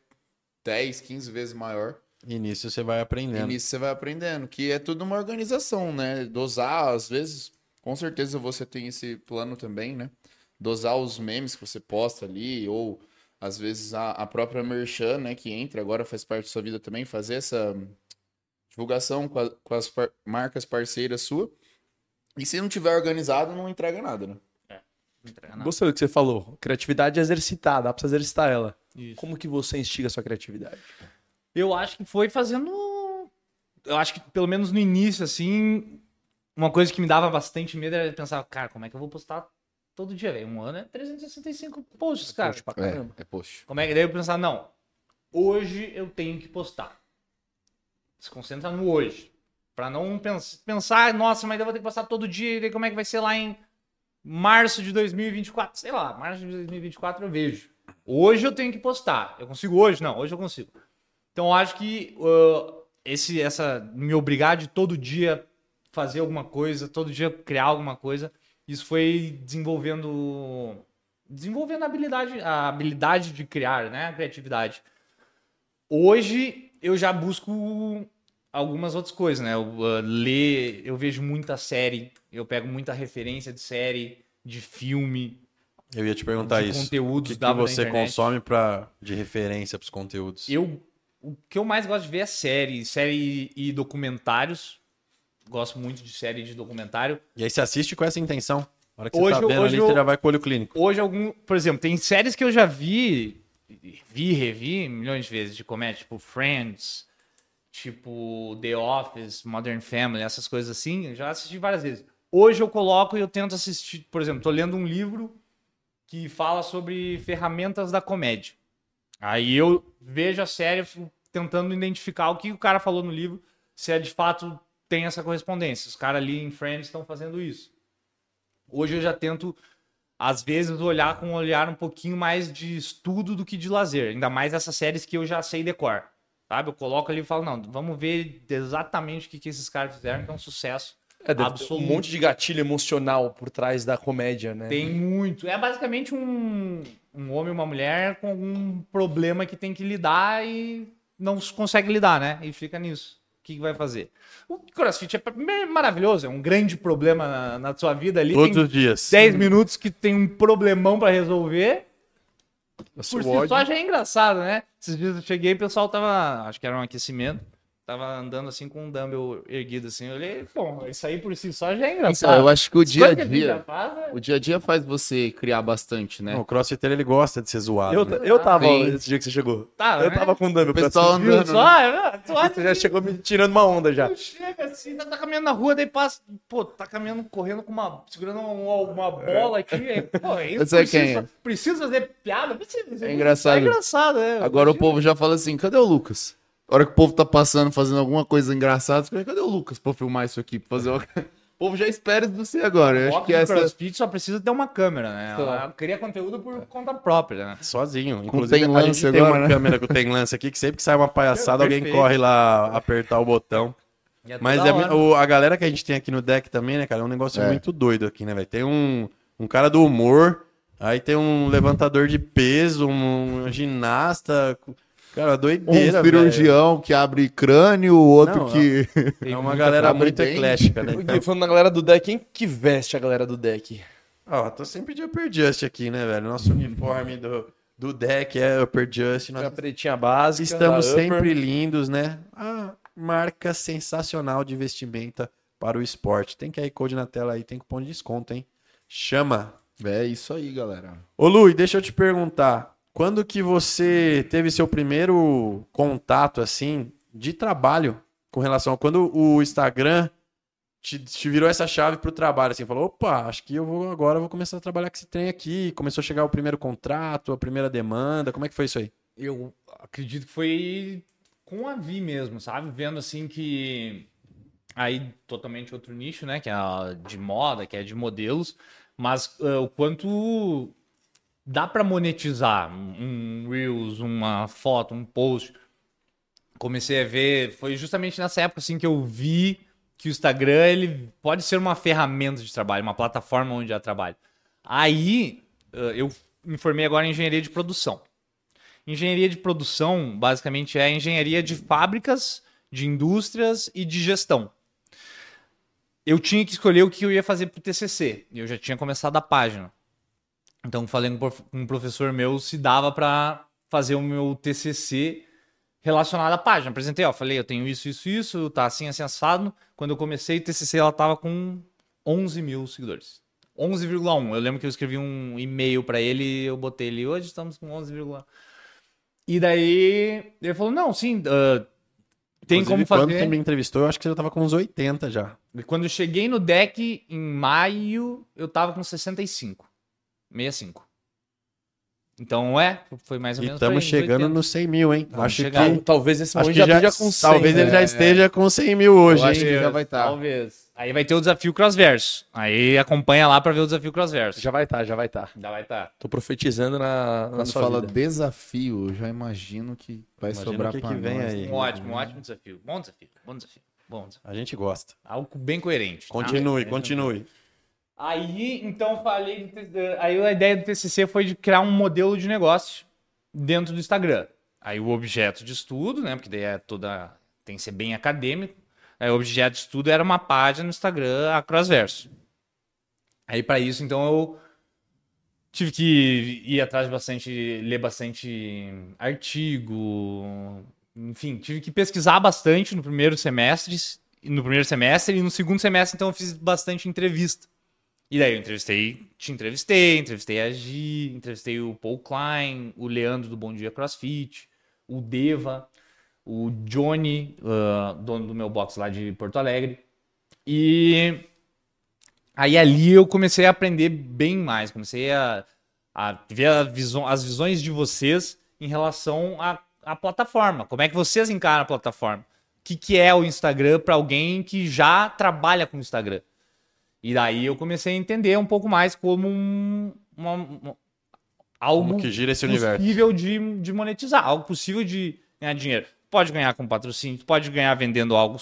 10, 15 vezes maior. Nisso você vai aprendendo. nisso você vai aprendendo, que é tudo uma organização, né? Dosar, às vezes, com certeza você tem esse plano também, né? Dosar os memes que você posta ali, ou às vezes a, a própria Merchan, né, que entra agora, faz parte da sua vida também, fazer essa divulgação com, a- com as par- marcas parceiras sua. E se não tiver organizado, não entrega nada, né? Não entrega nada. Gostei do que você falou. Criatividade é exercitar, dá pra você exercitar ela. Isso. Como que você instiga a sua criatividade? Eu acho que foi fazendo. Eu acho que pelo menos no início, assim, uma coisa que me dava bastante medo era pensar, cara, como é que eu vou postar todo dia, velho? Um ano é 365 posts, cara. Poxa, pra caramba. É, é post. Como é que daí eu pensar, não, hoje eu tenho que postar. Se concentra no hoje. Pra não pens- pensar, nossa, mas eu vou ter que postar todo dia, e daí como é que vai ser lá em março de 2024? Sei lá, março de 2024 eu vejo. Hoje eu tenho que postar. Eu consigo hoje? Não, hoje eu consigo. Então acho que uh, esse, essa me obrigar de todo dia fazer alguma coisa, todo dia criar alguma coisa, isso foi desenvolvendo desenvolvendo a habilidade, a habilidade de criar, né, a criatividade. Hoje eu já busco algumas outras coisas, né? Eu, uh, ler, eu vejo muita série, eu pego muita referência de série, de filme, Eu ia te perguntar isso. O que, que você consome pra, de referência pros conteúdos? Eu, o que eu mais gosto de ver é série, série e documentários. Gosto muito de série de documentário. E aí você assiste com essa intenção. Na hora que Hoje você tá vendo hoje ali, eu- você já vai com o olho clínico. Hoje, algum, por exemplo, tem séries que eu já vi, vi, revi milhões de vezes de comédia, tipo Friends, tipo The Office, Modern Family, essas coisas assim, eu já assisti várias vezes. Hoje eu coloco e eu tento assistir, por exemplo, tô lendo um livro que fala sobre ferramentas da comédia. Aí eu vejo a série, fico tentando identificar o que o cara falou no livro, se é de fato tem essa correspondência. Os caras ali em Friends estão fazendo isso. Hoje eu já tento, às vezes, olhar com um olhar um pouquinho mais de estudo do que de lazer. Ainda mais essas séries que eu já sei decor. Sabe? Eu coloco ali e falo, não, vamos ver exatamente o que, que esses caras fizeram, que é um sucesso. É, Absoluto. um monte de gatilho emocional por trás da comédia, né? Tem muito. É basicamente um, um homem e uma mulher com algum problema que tem que lidar e não consegue lidar, né? E fica nisso. que, que vai fazer? O crossfit é maravilhoso, é um grande problema na, na sua vida ali. Todos os dias. 10 minutos que tem um problemão pra resolver. Por si SWOD. só já é engraçado, né? Esses dias eu cheguei e o pessoal tava. Acho que era um aquecimento. Tava andando assim com um dumbbell erguido assim. Eu olhei, bom, isso aí por si só já é engraçado. Então, eu acho que o dia a dia. né? O dia a dia faz você criar bastante, né? Não, o crossfiteiro ele gosta de ser zoado. Eu, né? eu tava Sim. esse dia que você chegou. Tá, eu né? tava com um dumbbell O pessoal. Viu andando. só? É, Tu olha Você já chegou me tirando uma onda já. Chega assim, tá, tá caminhando na rua, daí passa. Pô, tá caminhando, correndo com uma. segurando uma, uma bola aqui. aí, Pô, é isso. Eu sei precisa, quem é. precisa fazer piada? Precisa. É engraçado. É engraçado, é. Agora o povo já fala assim: cadê o Lucas? A hora que o povo tá passando, fazendo alguma coisa engraçada, você fala, cadê o Lucas pra filmar isso aqui? Pra fazer uma... O povo já espera de você agora. Eu acho que que essa. CrossFit só precisa ter uma câmera, né? Só. Ela cria conteúdo por conta própria, né? Sozinho. Inclusive, tem a lance gente tem agora, uma né? câmera com tem lance aqui que sempre que sai uma palhaçada, alguém Perfeito. corre lá apertar o botão. É Mas é- hora. o- a galera que a gente tem aqui no deck também, né, cara, é um negócio É. muito doido aqui, né, velho? Tem um, um cara do humor, aí tem um levantador de peso, um ginasta. Cara, Um doideira, velho. cirurgião que abre crânio, o outro Não, que. É uma galera muito eclética, né? O Gui, falando da galera do deck, quem que veste a galera do deck? Ó, tô sempre de Upper Just aqui, né, velho? Nosso uniforme do, do deck é Upper Just. Nós A pretinha básica. estamos sempre lindos, né? A marca sensacional de vestimenta para o esporte. Tem QR Code na tela aí, tem cupom de desconto, hein? Chama! É isso aí, galera. Ô Lu, e deixa eu te perguntar, quando que você teve seu primeiro contato, assim, de trabalho com relação a quando o Instagram te, te virou essa chave pro trabalho, assim, falou, opa, acho que eu vou agora eu vou começar a trabalhar com esse trem aqui, começou a chegar o primeiro contrato, a primeira demanda, como é que foi isso aí? Eu acredito que foi com a Vi mesmo, sabe? Vendo assim que. Aí, totalmente outro nicho, né? Que é de moda, que é de modelos. Mas ah, o quanto dá pra monetizar um Reels, uma foto, um post. Comecei a ver. Foi justamente nessa época assim que eu vi que o Instagram ele pode ser uma ferramenta de trabalho, uma plataforma onde há trabalho. Aí eu me formei agora em engenharia de produção. Engenharia de produção, basicamente, é engenharia de fábricas, de indústrias e de gestão. Eu tinha que escolher o que eu ia fazer pro TCC. E eu já tinha começado a página. Então, falei com um professor meu se dava para fazer o meu TCC relacionado à página. Apresentei, ó, falei, eu tenho isso, isso, isso, tá assim, assim, assado. Quando eu comecei o TCC, ela tava com 11 mil seguidores. 11,1. Eu lembro que eu escrevi um e-mail para ele eu botei ele, hoje estamos com 11,1. E daí ele falou: não, sim, ah, tem Inclusive, como Quando fazer. você me entrevistou, eu acho que você já tava com uns 80 já. E Quando eu cheguei no deck em maio, eu tava com 65. 65. Então é, foi mais ou E menos. aí, estamos chegando 80. nos 100 mil, hein? Vamos acho chegar. que, Talvez esse acho momento que já já, esteja com 100. talvez ele né? já esteja com 100 mil hoje, Eu acho hein? que já vai estar. Talvez. Aí vai ter o desafio Crossverso. Aí acompanha lá pra ver o desafio Crossverso. Já vai estar, já vai estar. Já vai estar. Tô profetizando na, na sua fala vida. desafio, já imagino que vai Imagina sobrar o que pra que vem nós. aí. Um ótimo, um ótimo desafio. Bom desafio, bom desafio. Bom desafio. A gente gosta. Algo bem coerente. tá? Continue, continue. Aí, então, falei. Aí a ideia do TCC foi de criar um modelo de negócio dentro do Instagram. Aí o objeto de estudo, né? Porque daí é toda. Tem que ser bem acadêmico. Aí o objeto de estudo era uma página no Instagram, a Crossverso. Aí para isso, então, eu tive que ir atrás de bastante. ler bastante artigo. Enfim, tive que pesquisar bastante no primeiro semestre. No primeiro semestre e no segundo semestre, então, eu fiz bastante entrevista. E daí eu entrevistei, te entrevistei, entrevistei a Gi, entrevistei o Paul Klein, o Leandro do Bom Dia CrossFit, o Deva, o Johnny, ah, dono do meu box lá de Porto Alegre. E aí ali eu comecei a aprender bem mais, comecei a, a ver a visão, as visões de vocês em relação à, à plataforma. Como é que vocês encaram a plataforma? O que, que é o Instagram para alguém que já trabalha com o Instagram? E daí eu comecei a entender um pouco mais como um, uma- uma- algo Como que gira esse universo? possível de, de monetizar, algo possível de ganhar dinheiro. Pode ganhar com patrocínio, pode ganhar vendendo algo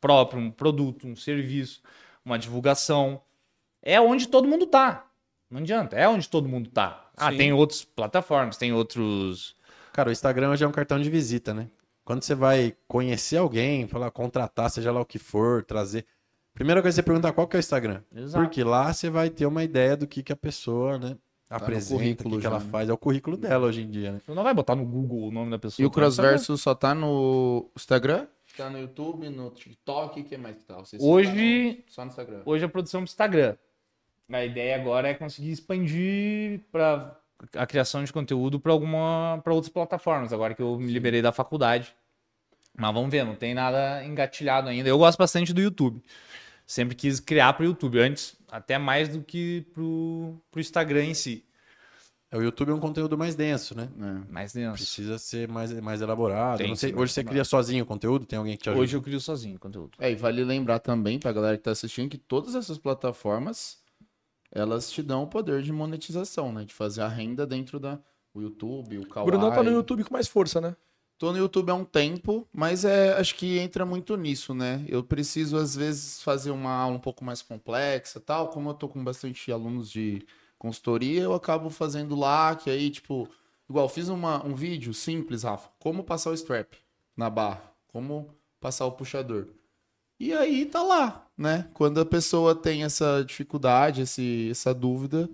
próprio, um produto, um serviço, uma divulgação. É onde todo mundo tá. Não adianta, é onde todo mundo tá. Ah, Sim. tem outras plataformas, tem outros. Cara, o Instagram hoje é um cartão de visita, né? quando você vai conhecer alguém, falar, contratar, seja lá o que for, trazer. Primeira coisa que você pergunta qual que é o Instagram. Exato. Porque lá você vai ter uma ideia do que, que a pessoa, né, apresenta, o currículo que, que ela né? faz. É o currículo dela hoje em dia, né? Você não vai botar no Google o nome da pessoa. E o Tá no Crossverso só tá no Instagram? Tá no YouTube, no TikTok, o que mais que tá? Vocês só Hoje- tá no- Só no Instagram. Hoje a produção é pro Instagram. A ideia agora é conseguir expandir para a criação de conteúdo para alguma para outras plataformas, agora que eu me liberei da faculdade. Mas vamos ver, não tem nada engatilhado ainda. Eu gosto bastante do YouTube. Sempre quis criar pro YouTube antes, até mais do que pro, pro Instagram em si. É, O YouTube é um conteúdo mais denso, né? É. Mais denso. Precisa ser mais, mais elaborado. Tem sei, hoje você cria sozinho o conteúdo? Tem alguém que te ajuda? Hoje eu crio sozinho o conteúdo. É, e vale lembrar também pra galera que tá assistindo que todas essas plataformas elas te dão o poder de monetização, né? De fazer a renda dentro da o YouTube, o O Kawaii. Brunão tá no YouTube com mais força, né? Tô no YouTube há um tempo, mas é, acho que entra muito nisso, né? Eu preciso, às vezes, fazer uma aula um pouco mais complexa tal. Como eu tô com bastante alunos de consultoria, eu acabo fazendo lá, que aí, tipo, igual, fiz uma, um vídeo simples, Rafa. Como passar o strap na barra. Como passar o puxador. E aí tá lá, né? Quando a pessoa tem essa dificuldade, esse, essa dúvida,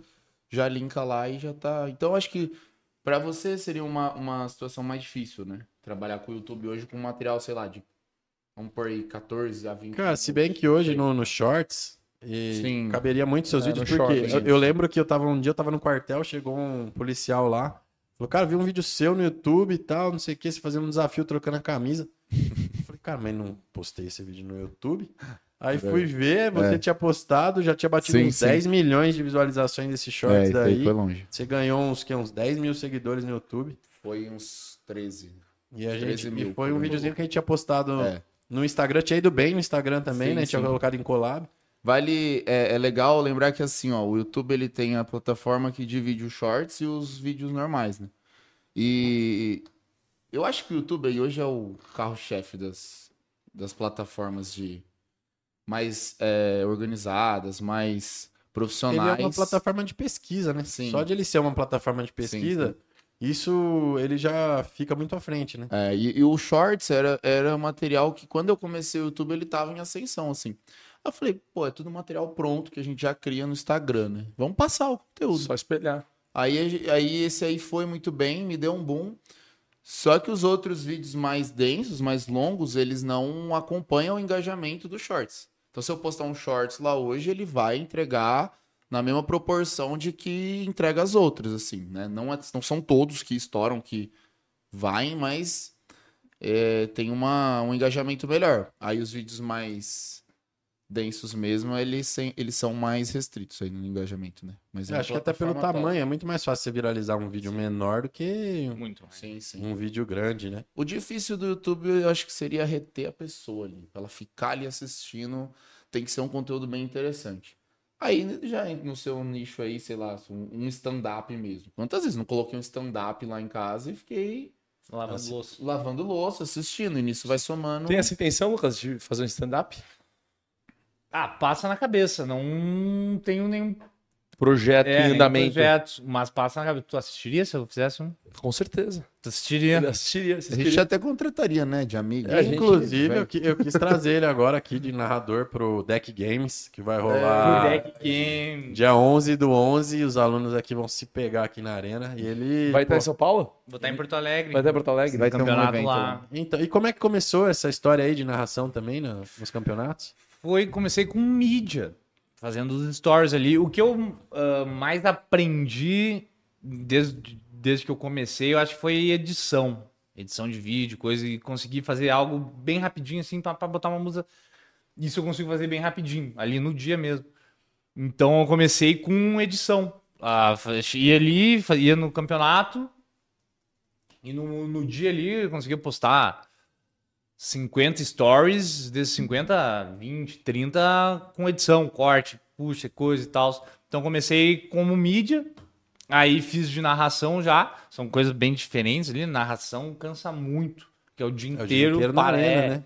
já linka lá e já tá. Então acho que pra você seria uma, uma situação mais difícil, né? Trabalhar com o YouTube hoje com material, sei lá, de. Vamos por aí, 14 a 20. Cara, se bem que hoje no, no Shorts e Sim. caberia muito seus É, vídeos, porque Shorts, eu, eu lembro que eu tava um dia, eu tava no quartel, chegou um policial lá, falou, cara, vi um vídeo seu no YouTube e tal, não sei o que, você fazendo um desafio trocando a camisa. Eu falei, cara, mas não postei esse vídeo no YouTube. Aí fui ver, você É. tinha postado, já tinha batido Sim, uns sim. 10 milhões de visualizações desse É, shorts aí daí. foi longe. Você ganhou uns, que, uns 10 mil seguidores no YouTube. Foi uns 13. E, a gente, 13 mil, e foi um videozinho que a gente tinha postado É. no Instagram. Tinha ido bem no Instagram também, Sim, né? Tinha sim. colocado em collab. Vale, é, é legal lembrar que assim, ó, o YouTube ele tem a plataforma que divide os shorts e os vídeos normais, né? E eu acho que o YouTube aí hoje é o carro-chefe das, das plataformas de mais é, organizadas, mais Ele profissionais. é uma plataforma de pesquisa, né? Sim. Só de ele ser uma plataforma de pesquisa, isso ele já fica muito à frente, né? É, e, e o Shorts era, era material que quando eu comecei o YouTube ele tava em ascensão, assim. Aí eu falei, pô, é tudo material pronto que a gente já cria no Instagram, né? Vamos passar o conteúdo. Só espelhar. Aí, aí esse aí foi muito bem, me deu um boom. Só que os outros vídeos mais densos, mais longos, eles não acompanham o engajamento dos shorts. Então, se eu postar um shorts lá hoje, ele vai entregar na mesma proporção de que entrega as outras, assim, né? Não, é- não são todos que estouram, que vai, mas é, tem uma, um engajamento melhor. Aí os vídeos mais densos mesmo, eles, sem- eles são mais restritos aí no engajamento, né? Mas é acho que até pelo tamanho é muito mais fácil você viralizar um vídeo menor do que Muito. Sim, sim. um vídeo grande, né? O difícil do YouTube, eu acho que seria reter a pessoa ali. Pra ela ficar ali assistindo, tem que ser um conteúdo bem interessante. Aí já entra no seu nicho aí, sei lá, um um stand-up mesmo. Quantas vezes não coloquei um stand-up lá em casa e fiquei Lavando Assim, louça. lavando louça, assistindo, e nisso vai somando. Tem essa intenção, Lucas, de fazer um stand-up? Ah, passa na cabeça. Não tenho nenhum Projeto é, em andamento. projeto, mas passa na cabeça. Tu assistiria se eu fizesse um? Com certeza. Tu assistiria? Ele assistiria. A assistiria. gente até contrataria, né, de amigo. É, a gente- Inclusive, eu, eu quis trazer ele agora aqui de narrador pro Deck Games, que vai Pro rolar deck game. dia 11 do 11. Os alunos aqui vão se pegar aqui na arena. E ele. Vai estar pô, em São Paulo? Vou estar em Porto Alegre. Vai estar em Porto Alegre? Vai ter um campeonato evento lá. lá. Então, e como é que começou essa história aí de narração também no- nos campeonatos? Foi, comecei com mídia, fazendo os stories ali. O que eu ah, mais aprendi desde, desde que eu comecei, eu acho que foi edição. Edição de vídeo, coisa, e consegui fazer algo bem rapidinho, assim, pra botar uma música. Isso eu consigo fazer bem rapidinho, ali no dia mesmo. Então eu comecei com edição. Ah, ia ali, ia no campeonato, e no, no dia ali eu conseguia postar 50 stories, desses 50, 20, 30 com edição, corte, puxa, coisa e tal. Então comecei como mídia, aí fiz de narração já, são coisas bem diferentes ali, narração cansa muito, que é o dia É o dia inteiro, inteiro na para, arena, é, né?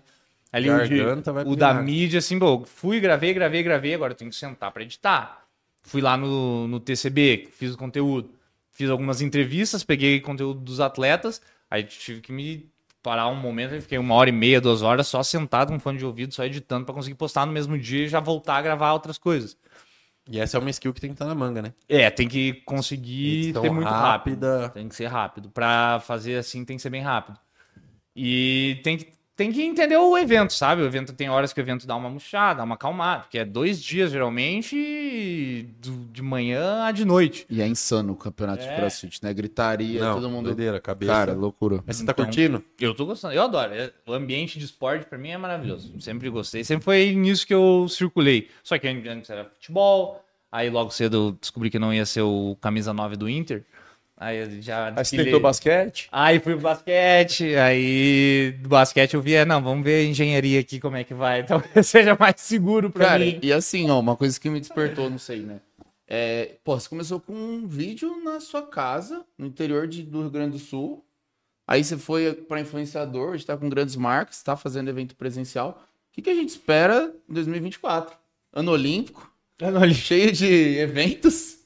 Ali o, de- Garganta vai o da mídia, assim, pô, fui, gravei, gravei, gravei, agora eu tenho que sentar pra editar. Fui lá no, no TCB, fiz o conteúdo, fiz algumas entrevistas, peguei conteúdo dos atletas, aí tive que me parar um momento e fiquei uma hora e meia, duas horas só sentado com fone de ouvido, só editando pra conseguir postar no mesmo dia e já voltar a gravar outras coisas. E essa é uma skill que tem que estar na manga, né? É, tem que conseguir ser muito rápido. rápida. Tem que ser rápido. Pra fazer assim, tem que ser bem rápido. E tem que, tem que entender o evento, sabe? O evento tem horas que o evento dá uma murchada, dá uma acalmada, porque é dois dias geralmente, do- de manhã a de noite. E é insano o campeonato É. de crossfit, né? Gritaria, Não, todo mundo. doideira, cabeça. Cara, loucura. Mas você tá Então- curtindo? Eu tô gostando, eu adoro. É- O ambiente de esporte pra mim é maravilhoso. Sempre gostei. Sempre foi nisso que eu circulei. Só que antes era futebol. Aí logo cedo eu descobri que não ia ser o camisa 9 do Inter. Aí eu já Aí você tentou basquete. Aí fui pro basquete, aí do basquete eu vi, é, não, vamos ver a engenharia aqui como é que vai. Talvez seja mais seguro pra Cara, mim. e assim, ó, uma coisa que me despertou, não sei, né? É, pô, você começou com um vídeo na sua casa, no interior de- do Rio Grande do Sul. Aí você foi pra influenciador, hoje tá com grandes marcas, tá fazendo evento presencial. O que, que a gente espera em 2024? Ano Olímpico, cheio de eventos.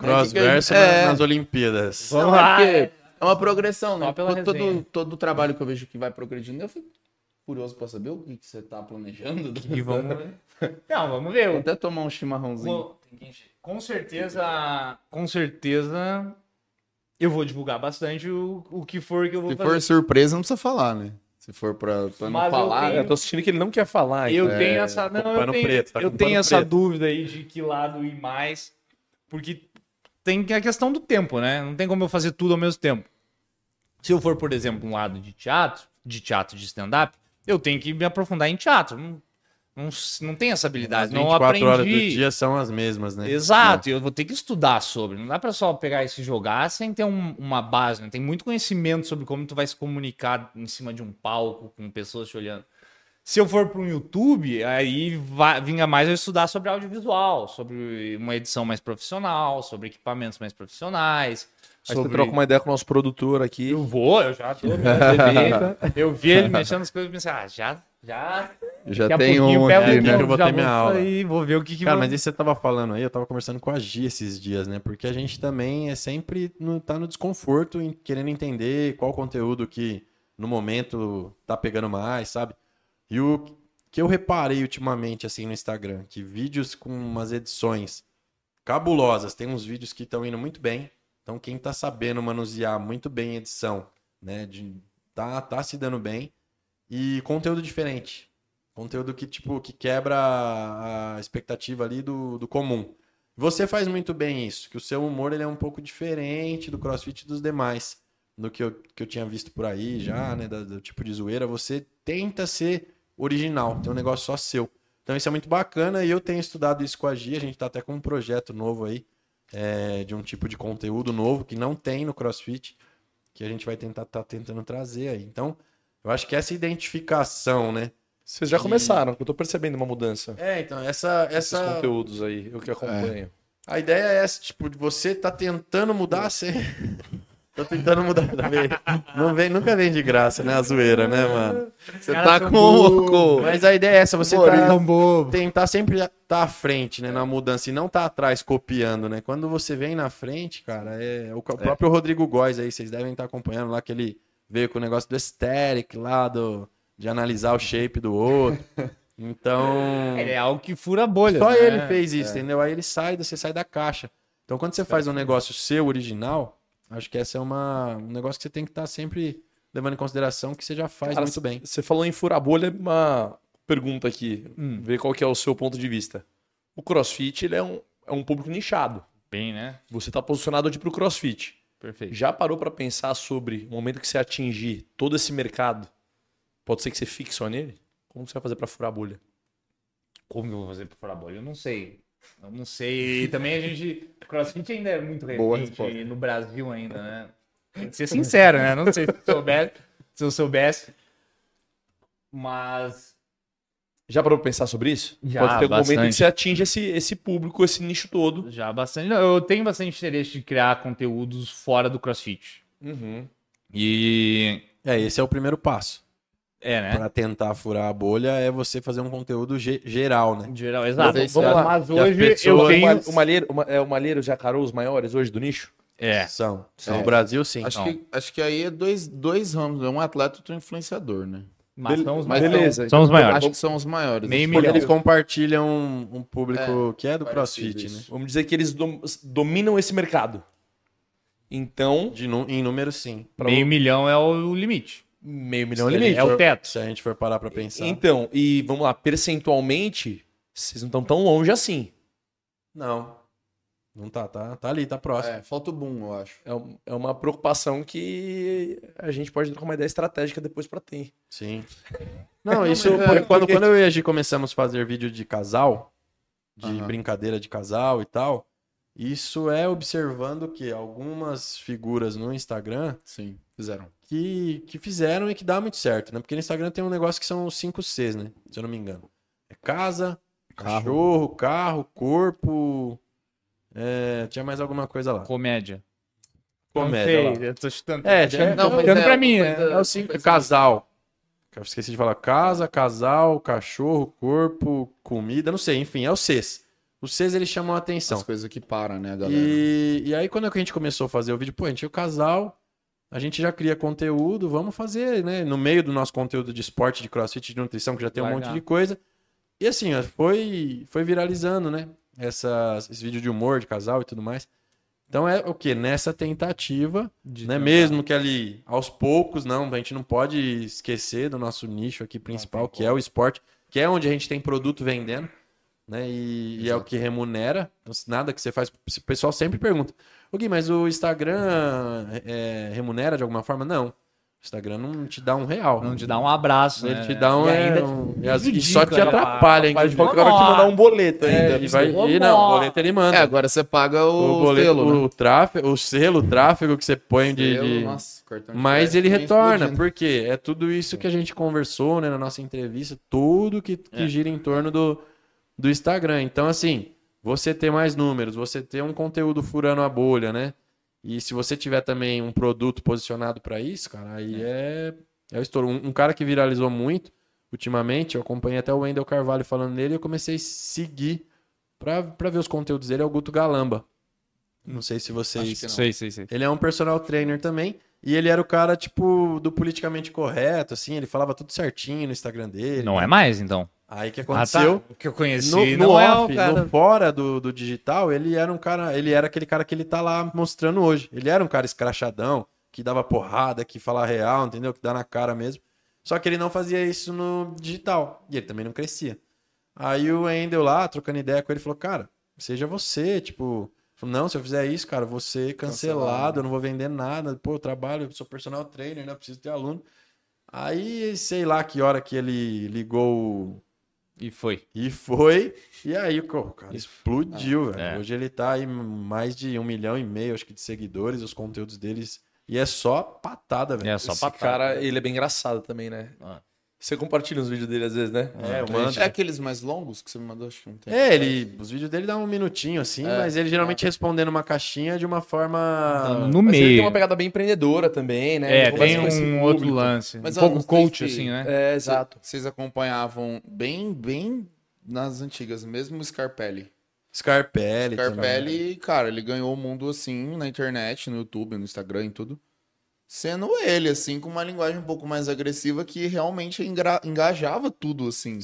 Né? Cross Que que a gente- verso é, nas Olimpíadas. Vamos não, lá. é é uma progressão, né? Todo, todo, todo o trabalho que eu vejo que vai progredindo, eu fico curioso pra saber o que, que você tá planejando. E vamos Não, vamos ver. Vou até tomar um chimarrãozinho. Com certeza, com certeza eu vou divulgar bastante o, o que for que eu vou Se fazer. for surpresa, não precisa falar, né? Se for pra, pra não Mas eu falar. tenho- É, eu tô sentindo que ele não quer falar. Eu então. tenho essa, não, eu tenho, preto, tá eu tenho essa preto. dúvida aí de que lado ir mais, porque tem a questão do tempo, né? Não tem como eu fazer tudo ao mesmo tempo. Se eu for, por exemplo, um lado de teatro, de teatro de stand-up, eu tenho que me aprofundar em teatro. Não, não, não tenho essa As habilidade, não 24 aprendi. horas do dia são as mesmas, né? Exato, eu vou ter que estudar sobre. Não dá pra só pegar e se jogar sem ter um- uma base, né? Tem muito conhecimento sobre como tu vai se comunicar em cima de um palco, com pessoas te olhando. Se eu for para um YouTube, aí vai, vinha mais eu estudar sobre audiovisual, sobre uma edição mais profissional, sobre equipamentos mais profissionais. Aí sobre... você troca uma ideia com o nosso produtor aqui. Eu vou, eu já tô. eu, vi ele mexendo nas coisas e pensei, ah, já, já. Já tem um aqui, o né? Eu vou ter minha aula. sair, vou ver o que, que Cara, vai- mas isso você tava falando aí, eu tava conversando com a Gia esses dias, né? Porque a gente também é sempre no, tá no desconforto, em, querendo entender qual conteúdo que no momento tá pegando mais, sabe? E o que eu reparei ultimamente, assim, no Instagram, que vídeos com umas edições cabulosas, tem uns vídeos que estão indo muito bem, então quem tá sabendo manusear muito bem a edição, né? De, tá, tá se dando bem, e conteúdo diferente. Conteúdo que, tipo, que quebra a expectativa ali do, do comum. Você faz muito bem isso, que o seu humor ele é um pouco diferente do crossfit dos demais. Do que eu, que eu tinha visto por aí já, né? da- Do, tipo de zoeira. Você tenta ser original, tem um negócio só seu. Então isso é muito bacana e eu tenho estudado isso com a Gia. A gente tá até com um projeto novo aí, é, de um tipo de conteúdo novo que não tem no crossfit, que a gente vai tentar tá tentando trazer aí. Então, eu acho que essa identificação, né? Vocês já começaram, que eu tô percebendo uma mudança. É, então, essa, Esses essa, conteúdos aí, eu que acompanho. A ideia é essa, tipo, de você tá tentando mudar, você. Tô tentando mudar também. Não vem, nunca vem de graça, né? A zoeira, né, mano? Você tá com, com... Mas a ideia é essa, você tá, tentar sempre estar à frente, né, na mudança e não tá atrás copiando, né? Quando você vem na frente, cara, é o, o próprio Rodrigo Góes aí, vocês devem estar acompanhando lá que ele veio com o negócio do aesthetic lá do de analisar o shape do outro. Então, É algo que fura a bolha. só né? ele fez isso, entendeu? Aí ele sai, você sai da caixa. Então, quando você faz um negócio seu, original, acho que essa é uma, um negócio que você tem que estar sempre levando em consideração que você já faz Cara, muito bem. Você falou em furar bolha, uma pergunta aqui, Hum. ver qual que é o seu ponto de vista. O CrossFit, ele é um, é um público nichado. Bem, né? Você tá posicionado hoje pro CrossFit. Perfeito. Já parou pra pensar sobre o momento que você atingir todo esse mercado? Pode ser que você fique só nele? Como você vai fazer pra furar a bolha? Como que eu vou fazer pra furar a bolha? Eu não sei. Eu não sei. E também a gente. CrossFit ainda é muito recente no Brasil ainda, né? Tem que ser sincero, né? Não sei se eu soubesse. Se eu soubesse. Mas. Já parou pra pensar sobre isso? Já, Pode ter algum momento em bastante. que você atinge esse, esse público, esse nicho todo. Já bastante. não, Eu tenho bastante interesse de criar conteúdos fora do CrossFit. Uhum. E. É, esse é o primeiro passo. É, né? Pra tentar furar a bolha é você fazer um conteúdo ge- geral, né? Geral, exato. Vamos- vamos lá. Mas hoje eu pessoas- tenho. O, malheiro, o ma- é, o malheiro já carou os maiores hoje do nicho? É. São. É. No Brasil, sim. Acho, Não. que, acho que aí é dois, dois ramos, é um atleta e outro influenciador, né? Mas são os Mas maiores. beleza. São os maiores. Acho que são os maiores. Meio Acho Porque milhão. eles compartilham um, um público que é do CrossFit, né? isso. Vamos dizer que eles dom- dominam esse mercado. Então, De em número, sim. pra Meio milhão é o limite. Meio milhão limite. É o teto. Se a gente for parar pra pensar. Então, e vamos lá, percentualmente, vocês não estão tão longe assim. Não. Não tá, tá, tá ali, tá próximo. É, falta o boom, eu acho. É, é uma preocupação que a gente pode trocar uma ideia estratégica depois pra ter. Sim. Não, isso é, quando, porque- quando eu e a Gi começamos a fazer vídeo de casal, de brincadeira de casal e tal, isso é observando que algumas figuras no Instagram Sim, fizeram. que, que fizeram e que dá muito certo, né? Porque no Instagram tem um negócio que são os 5 Cs, né? Se eu não me engano. É casa, cachorro, carro, corpo. é, tinha mais alguma coisa lá. Comédia. Comédia. Não lá. sei, eu tô chutando. É, Tô tinha- chutando mas pra é mim, coisa- É o cinco, casal. Eu esqueci de falar. Casa, casal, cachorro, corpo, comida, não sei, enfim, é o Cs. Os Cs eles chamam a atenção. As coisas que param, né, galera? E, e aí, quando a gente começou a fazer o vídeo, pô, a gente é o casal, a gente já cria conteúdo, vamos fazer, né? No meio do nosso conteúdo de esporte, de crossfit, de nutrição, que já tem um Largar. monte de coisa. E assim, foi, foi viralizando, né? Essa, esse vídeo de humor de casal e tudo mais. Então é o que? Nessa tentativa, né? Mesmo que ali, aos poucos, não, a gente não pode esquecer do nosso nicho aqui principal, que é o esporte, que é onde a gente tem produto vendendo, né? E, e é o que remunera. Então, se nada que você faz. O pessoal sempre pergunta: O Gui, mas o Instagram é, remunera de alguma forma? Não. O Instagram não te dá um real. Não te dá um abraço, Ele né? te dá um. E é, ainda um- e as- só te né? atrapalha, Mas hein? pode que te mandar um boleto ainda. É, e, vai, e não, o boleto ele manda. É, agora você paga o, o boleto, selo, né? o tráfego, o selo, o tráfego que você põe de. Selo, de- nossa, cartão de Mas ele vem retorna, explodindo. porque é tudo isso que a gente conversou né, na nossa entrevista, tudo que, que gira em torno do, do Instagram. Então, assim, você ter mais números, você ter um conteúdo furando a bolha, né? E se você tiver também um produto posicionado para isso, cara, aí é, é o estouro. Um, um cara que viralizou muito ultimamente, eu acompanhei até o Wendel Carvalho falando nele, eu comecei a seguir pra, pra ver os conteúdos dele, é o Guto Galamba. Não sei se vocês Acho que não. Sei, sei, sei. ele é um personal trainer também. E ele era o cara, tipo, do politicamente correto, assim. Ele falava tudo certinho no Instagram dele. Não é mais, então. Aí que Ah, tá. aconteceu? O que eu conheci No, no não é off, o cara... no fora do, do digital, ele era um cara. Ele era aquele cara que ele tá lá mostrando hoje. Ele era um cara escrachadão, que dava porrada, que falava real, entendeu? Que dá na cara mesmo. Só que ele não fazia isso no digital. E ele também não crescia. Aí o Endel lá, trocando ideia com ele, falou: Cara, seja você, tipo. Não, se eu fizer isso, cara, ser cancelado, Cancelado. eu não vou vender nada. Pô, eu trabalho, eu sou personal trainer, né? Eu preciso ter aluno. Aí, sei lá que hora que ele ligou o- E foi. e foi. E aí o cara explodiu, velho. É. Hoje ele tá aí mais de um milhão e meio, acho que, de seguidores. Os conteúdos deles. E é só patada, velho. É só Esse patada. cara, ele é bem engraçado também, né? Ah. Você compartilha os vídeos dele às vezes, né? É, eu mando. É aqueles mais longos que você me mandou, acho que não tem. É, ele. Os vídeos dele dão um minutinho assim, É. mas ele geralmente respondendo uma caixinha de uma forma. No Mas ele tem meio. uma pegada bem empreendedora também, né? É, tem um outro público. lance. Mas um pouco coach, se- assim, né? É, exato. Vocês acompanhavam bem, bem nas antigas, mesmo o Scarpelli. Scarpelli. também. Scarpelli, cara, ele ganhou o mundo assim na internet, no YouTube, no Instagram e tudo. Sendo ele, assim, com uma linguagem um pouco mais agressiva que realmente engajava tudo, assim.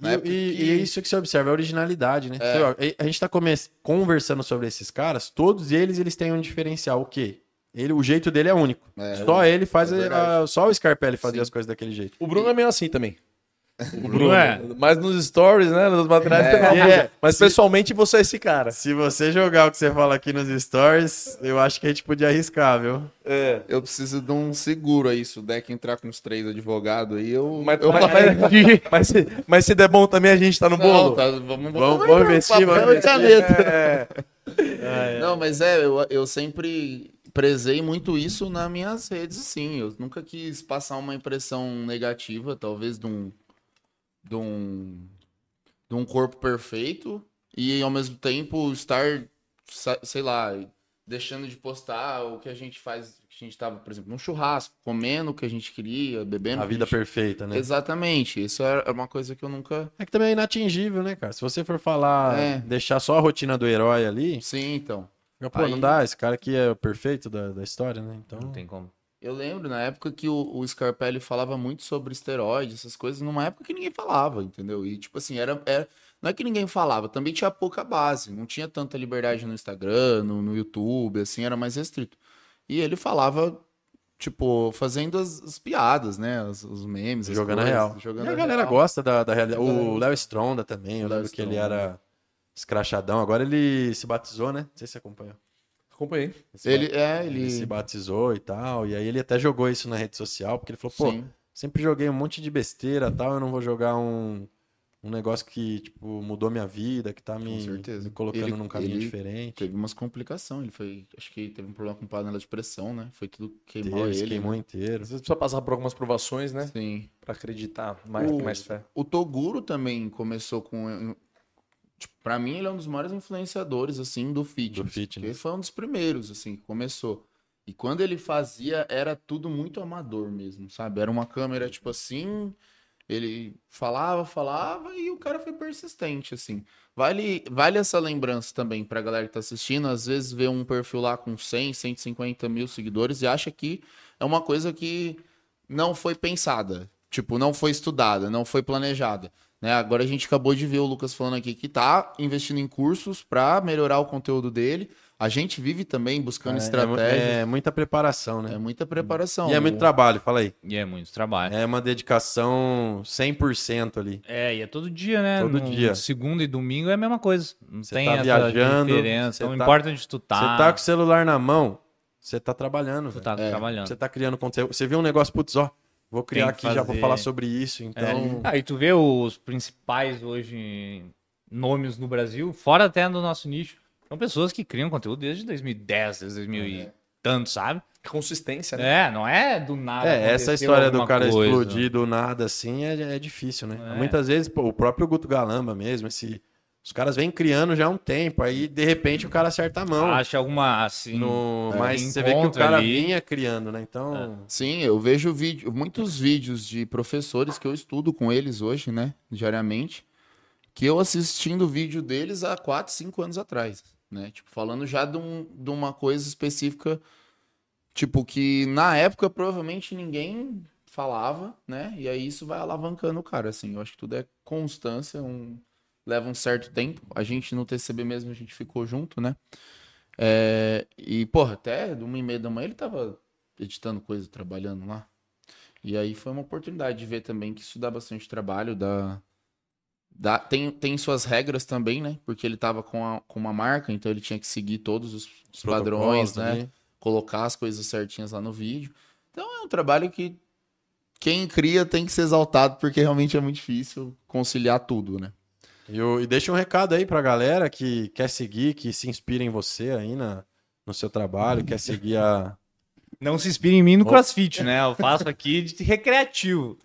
E, época e- que- e é isso que você observa, é a originalidade, né? É. Você, ó, a gente tá come- conversando sobre esses caras, todos eles eles têm um diferencial. O quê? Ele, o jeito dele é único. É, só ele faz. é a- só o Scarpelli fazia Sim. as coisas daquele jeito. O Bruno é meio assim também. O Bruno é. Mas nos stories, né? Nos materiais. É, tem uma- é. Mas pessoalmente você é esse cara. Se você jogar o que você fala aqui nos stories, eu acho que a gente podia arriscar, viu? É. Eu preciso de um seguro aí. Se o deck entrar com os três advogados aí, eu. Mas, eu mas, mas- mas se, mas se der bom também, a gente tá no Não, bolo. tá, vamos, Vamos, vamos investir, vamos investir. É. Não, mas é, eu, eu sempre prezei muito isso nas minhas redes, sim. Eu nunca quis passar uma impressão negativa, talvez, de um, de um, de um corpo perfeito e, ao mesmo tempo, estar, sei lá, deixando de postar o que a gente faz, que a gente tava, por exemplo, num churrasco, comendo o que a gente queria, bebendo. A o que vida gente... perfeita, né? Exatamente. Isso é uma coisa que eu nunca... É que também é inatingível, né, cara? Se você for falar, É. deixar só a rotina do herói ali, Sim, então. Pô, Aí- não dá, esse cara aqui é o perfeito da, da história, né? Então. Não tem como. Eu lembro na época que o, o Scarpelli falava muito sobre esteroides, essas coisas, numa época que ninguém falava, entendeu? E, tipo assim, era, era- não é que ninguém falava, também tinha pouca base, não tinha tanta liberdade no Instagram, no, no YouTube, assim, era mais restrito. E ele falava, tipo, fazendo as, as piadas, né? Os, os memes, Jogando a coisas, real. Jogando E a a galera real. gosta da, da realidade. A O. Léo Stronda também, eu lembro que ele Stronda. era escrachadão. Agora ele se batizou, né? Não sei se você acompanhou. Acompanhei. se Ele, é, ele ele... se batizou e tal. E aí ele até jogou isso na rede social, porque ele falou, pô, Sim. sempre joguei um monte de besteira e tal, eu não vou jogar um, um negócio que, tipo, mudou minha vida, que tá me, me colocando Ele- num caminho ele diferente. Teve umas complicações, ele foi... Acho que teve um problema com panela de pressão, né? Foi tudo queimou Teve, ele. queimou né? inteiro. Às vezes precisa passar por algumas provações, né? Sim. Pra acreditar mais, O- mais fé. O Toguro também começou com. Tipo, pra mim, ele é um dos maiores influenciadores, assim, do fitness. Do fitness. Porque foi um dos primeiros, assim, que começou. E quando ele fazia, era tudo muito amador mesmo, sabe? Era uma câmera, tipo assim. Ele falava, falava e o cara foi persistente, assim. Vale, vale essa lembrança também pra galera que tá assistindo. Às vezes vê um perfil lá com 100, 150 mil seguidores e acha que é uma coisa que não foi pensada. Tipo, não foi estudada, não foi planejada. Né? Agora a gente acabou de ver o Lucas falando aqui que tá investindo em cursos pra melhorar o conteúdo dele. A gente vive também buscando É, estratégia. é, muita preparação, né? É, muita preparação. E é muito trabalho, fala aí. E é muito trabalho. É uma dedicação 100% ali. É, e é todo dia, né? Todo No dia. Segunda e domingo é a mesma coisa. Não Você tem tá essa viajando, diferença. você Não tá- importa onde tu tá. Você tá com o celular na mão, você tá trabalhando. Velho. tá É. trabalhando. Você tá criando conteúdo. Você viu um negócio, putz, ó, vou criar aqui que já, vou fazer. falar sobre isso. Então, Ah, e tu vê os principais hoje nomes no Brasil, fora até do nosso nicho, são pessoas que criam conteúdo desde 2010, desde 2000 e tanto, sabe? Consistência, né? É, não é do nada. é, essa história do cara coisa. explodir do nada assim é, é difícil, né? É. Muitas vezes, pô, o próprio Guto Galamba mesmo, esse, os caras vêm criando já há um tempo, aí de repente o cara acerta a mão. Acha alguma assim. no... é, Mas você vê que o cara ali. vinha criando, né? Então, Sim, eu vejo vídeo, muitos vídeos de professores que eu estudo com eles hoje, né? Diariamente. Que eu assistindo o vídeo deles há 4, 5 anos atrás. Né? Tipo, falando já de, um- de uma coisa específica. Tipo, que na época provavelmente ninguém falava, né? E aí isso vai alavancando o cara, assim. Eu acho que tudo é constância, um... leva um certo tempo. A gente no TCB mesmo, a gente ficou junto, né? É, E, porra, até de uma e meia da manhã ele tava editando coisa, trabalhando lá. E aí foi uma oportunidade de ver também que isso dá bastante trabalho, dá... dá- tem, tem suas regras também, né? Porque ele tava com, a- com uma marca, então ele tinha que seguir todos os, os padrões, né? ali. Colocar as coisas certinhas lá no vídeo. Então é um trabalho que quem cria tem que ser exaltado, porque realmente é muito difícil conciliar tudo, né? E, o- e deixa um recado aí pra galera que quer seguir, que se inspira em você aí na, no seu trabalho, quer seguir a. Não se inspire em mim no crossfit, né? Eu faço aqui de recreativo.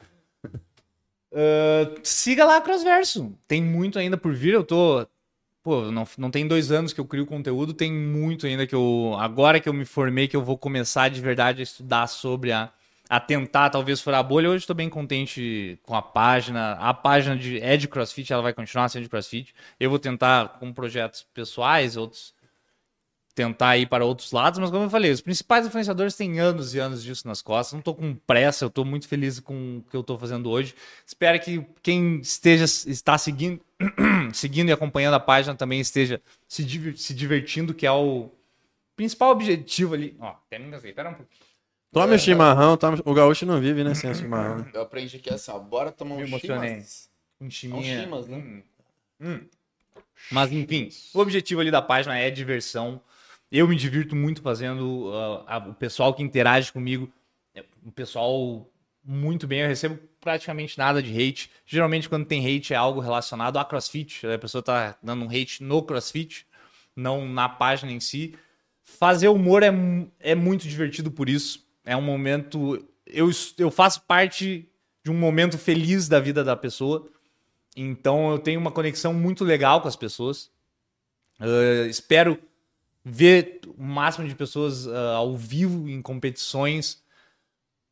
Ah, siga lá a Crossverso. Tem muito ainda por vir. Eu tô. Pô, não, não tem dois anos que eu crio conteúdo, tem muito ainda que eu. Agora que eu me formei, que eu vou começar de verdade a estudar sobre a. A tentar talvez furar a bolha. Hoje estou bem contente com a página. A página de, é de CrossFit, ela vai continuar sendo de CrossFit. Eu vou tentar com projetos pessoais, outros tentar ir para outros lados, mas como eu falei, os principais influenciadores têm anos e anos disso nas costas. Não tô com pressa, eu tô muito feliz com o que eu tô fazendo hoje. Espero que quem esteja está seguindo, seguindo e acompanhando a página também esteja se, se divertindo, que é o principal objetivo ali. Ó, até me engasguei, pera um pouquinho. Tome o chimarrão, tome... o gaúcho não vive, né, sem o chimarrão. né? Eu aprendi aqui assim, ó, bora tomar Me um emocionei. chimas. Um É um chiminha. chimas, né? Hum. Hum. Mas enfim, o objetivo ali da página é diversão. Eu me divirto muito fazendo. ah, a- o pessoal que interage comigo, é um pessoal muito bem. Eu recebo praticamente nada de hate. Geralmente, quando tem hate, é algo relacionado a crossfit. A pessoa tá dando um hate no crossfit, não na página em si. Fazer humor é, é muito divertido por isso. É um momento. Eu, eu faço parte de um momento feliz da vida da pessoa. Então eu tenho uma conexão muito legal com as pessoas. Eh, espero ver o máximo de pessoas ah, ao vivo em competições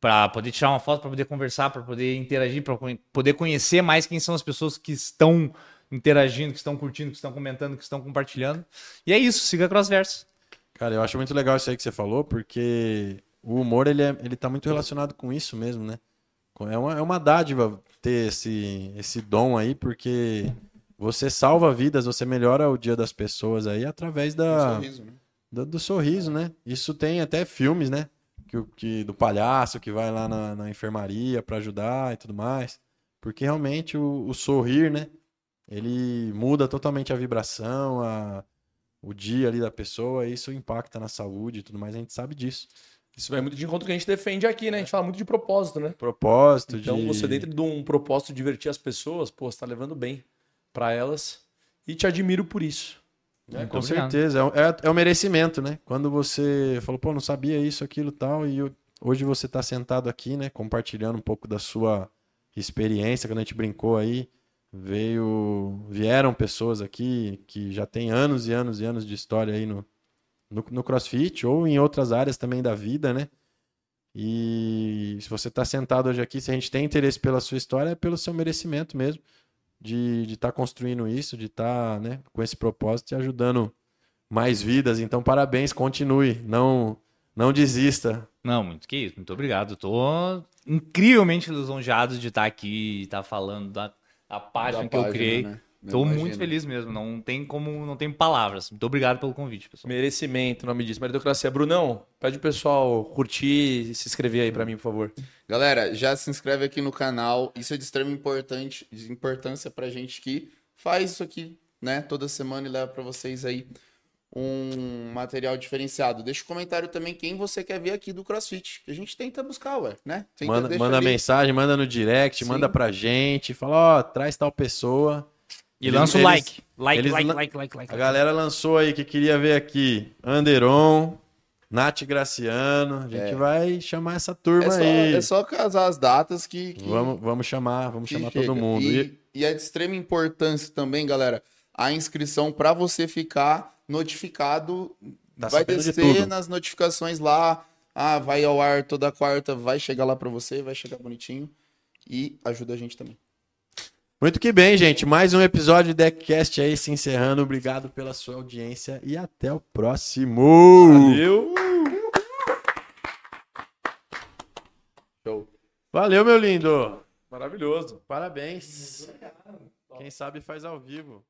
para poder tirar uma foto, para poder conversar, para poder interagir, para poder conhecer mais quem são as pessoas que estão interagindo, que estão curtindo, que estão comentando, que estão compartilhando. E é isso, siga a Crossverso. Cara, eu acho muito legal isso aí que você falou, porque o humor, ele, é, ele tá muito relacionado com isso mesmo, né? É uma, é uma dádiva ter esse, esse dom aí, porque você salva vidas, você melhora o dia das pessoas aí através da, sorriso, né? do, do sorriso, né? Isso tem até filmes, né? Que, que, do palhaço que vai lá na, na enfermaria pra ajudar e tudo mais. Porque realmente o, o sorrir, né? Ele muda totalmente a vibração, a, o dia ali da pessoa, e isso impacta na saúde e tudo mais, a gente sabe disso. Isso vai muito de encontro que a gente defende aqui, né? A gente fala muito de propósito, né? Propósito Então, de... você dentro de um propósito de divertir as pessoas, pô, você tá levando bem pra elas. E te admiro por isso. É, com obrigado. certeza. É, o- é, é o merecimento, né? Quando você falou, pô, não sabia isso, aquilo tal, e eu- hoje você tá sentado aqui, né? Compartilhando um pouco da sua experiência, quando a gente brincou aí, veio. Vieram pessoas aqui que já têm anos e anos e anos de história aí no, no, no CrossFit ou em outras áreas também da vida, né? E se você tá sentado hoje aqui, se a gente tem interesse pela sua história, é pelo seu merecimento mesmo de estar construindo isso, de estar né, com esse propósito e ajudando mais vidas. Então, parabéns, continue, não não desista. Não, muito que isso, muito obrigado. Eu tô incrivelmente lisonjeado de estar aqui e estar falando da, da página Da que eu página, criei. né? Imagino. muito feliz mesmo, não tem como, não tem palavras. Muito obrigado pelo convite, pessoal. Merecimento, o nome disso. Meritocracia. Brunão, pede o pessoal curtir e se inscrever aí pra mim, por favor. Galera, já se inscreve aqui no canal. Isso é de extrema importante, de importância pra gente que faz isso aqui, né? Toda semana e leva pra vocês aí um material diferenciado. Deixa o comentário também quem você quer ver aqui do CrossFit, que a gente tenta buscar, ué, né? Tenta, Manda, manda ali. mensagem, manda no direct, Sim. manda pra gente, fala, ó, traz tal pessoa. E Eles- lança o eles- like. Like, eles like, like, like, like. A galera lançou aí que queria ver aqui Anderon, Nath Graciano. A gente É. vai chamar essa turma É só, aí. é só casar as datas que, que, Vamos, vamos chamar, vamos que chamar chega. todo mundo. E, E- e é de extrema importância também, galera, a inscrição pra você ficar notificado Tá vai de descer tudo. nas notificações lá. Ah, vai ao ar toda quarta, vai chegar lá pra você, vai chegar bonitinho. E ajuda a gente também. Muito que bem, gente. Mais um episódio de Deckcast aí se encerrando. Obrigado pela sua audiência e até o próximo. Valeu! Show. Valeu, meu lindo. Maravilhoso. Parabéns. Quem sabe faz ao vivo.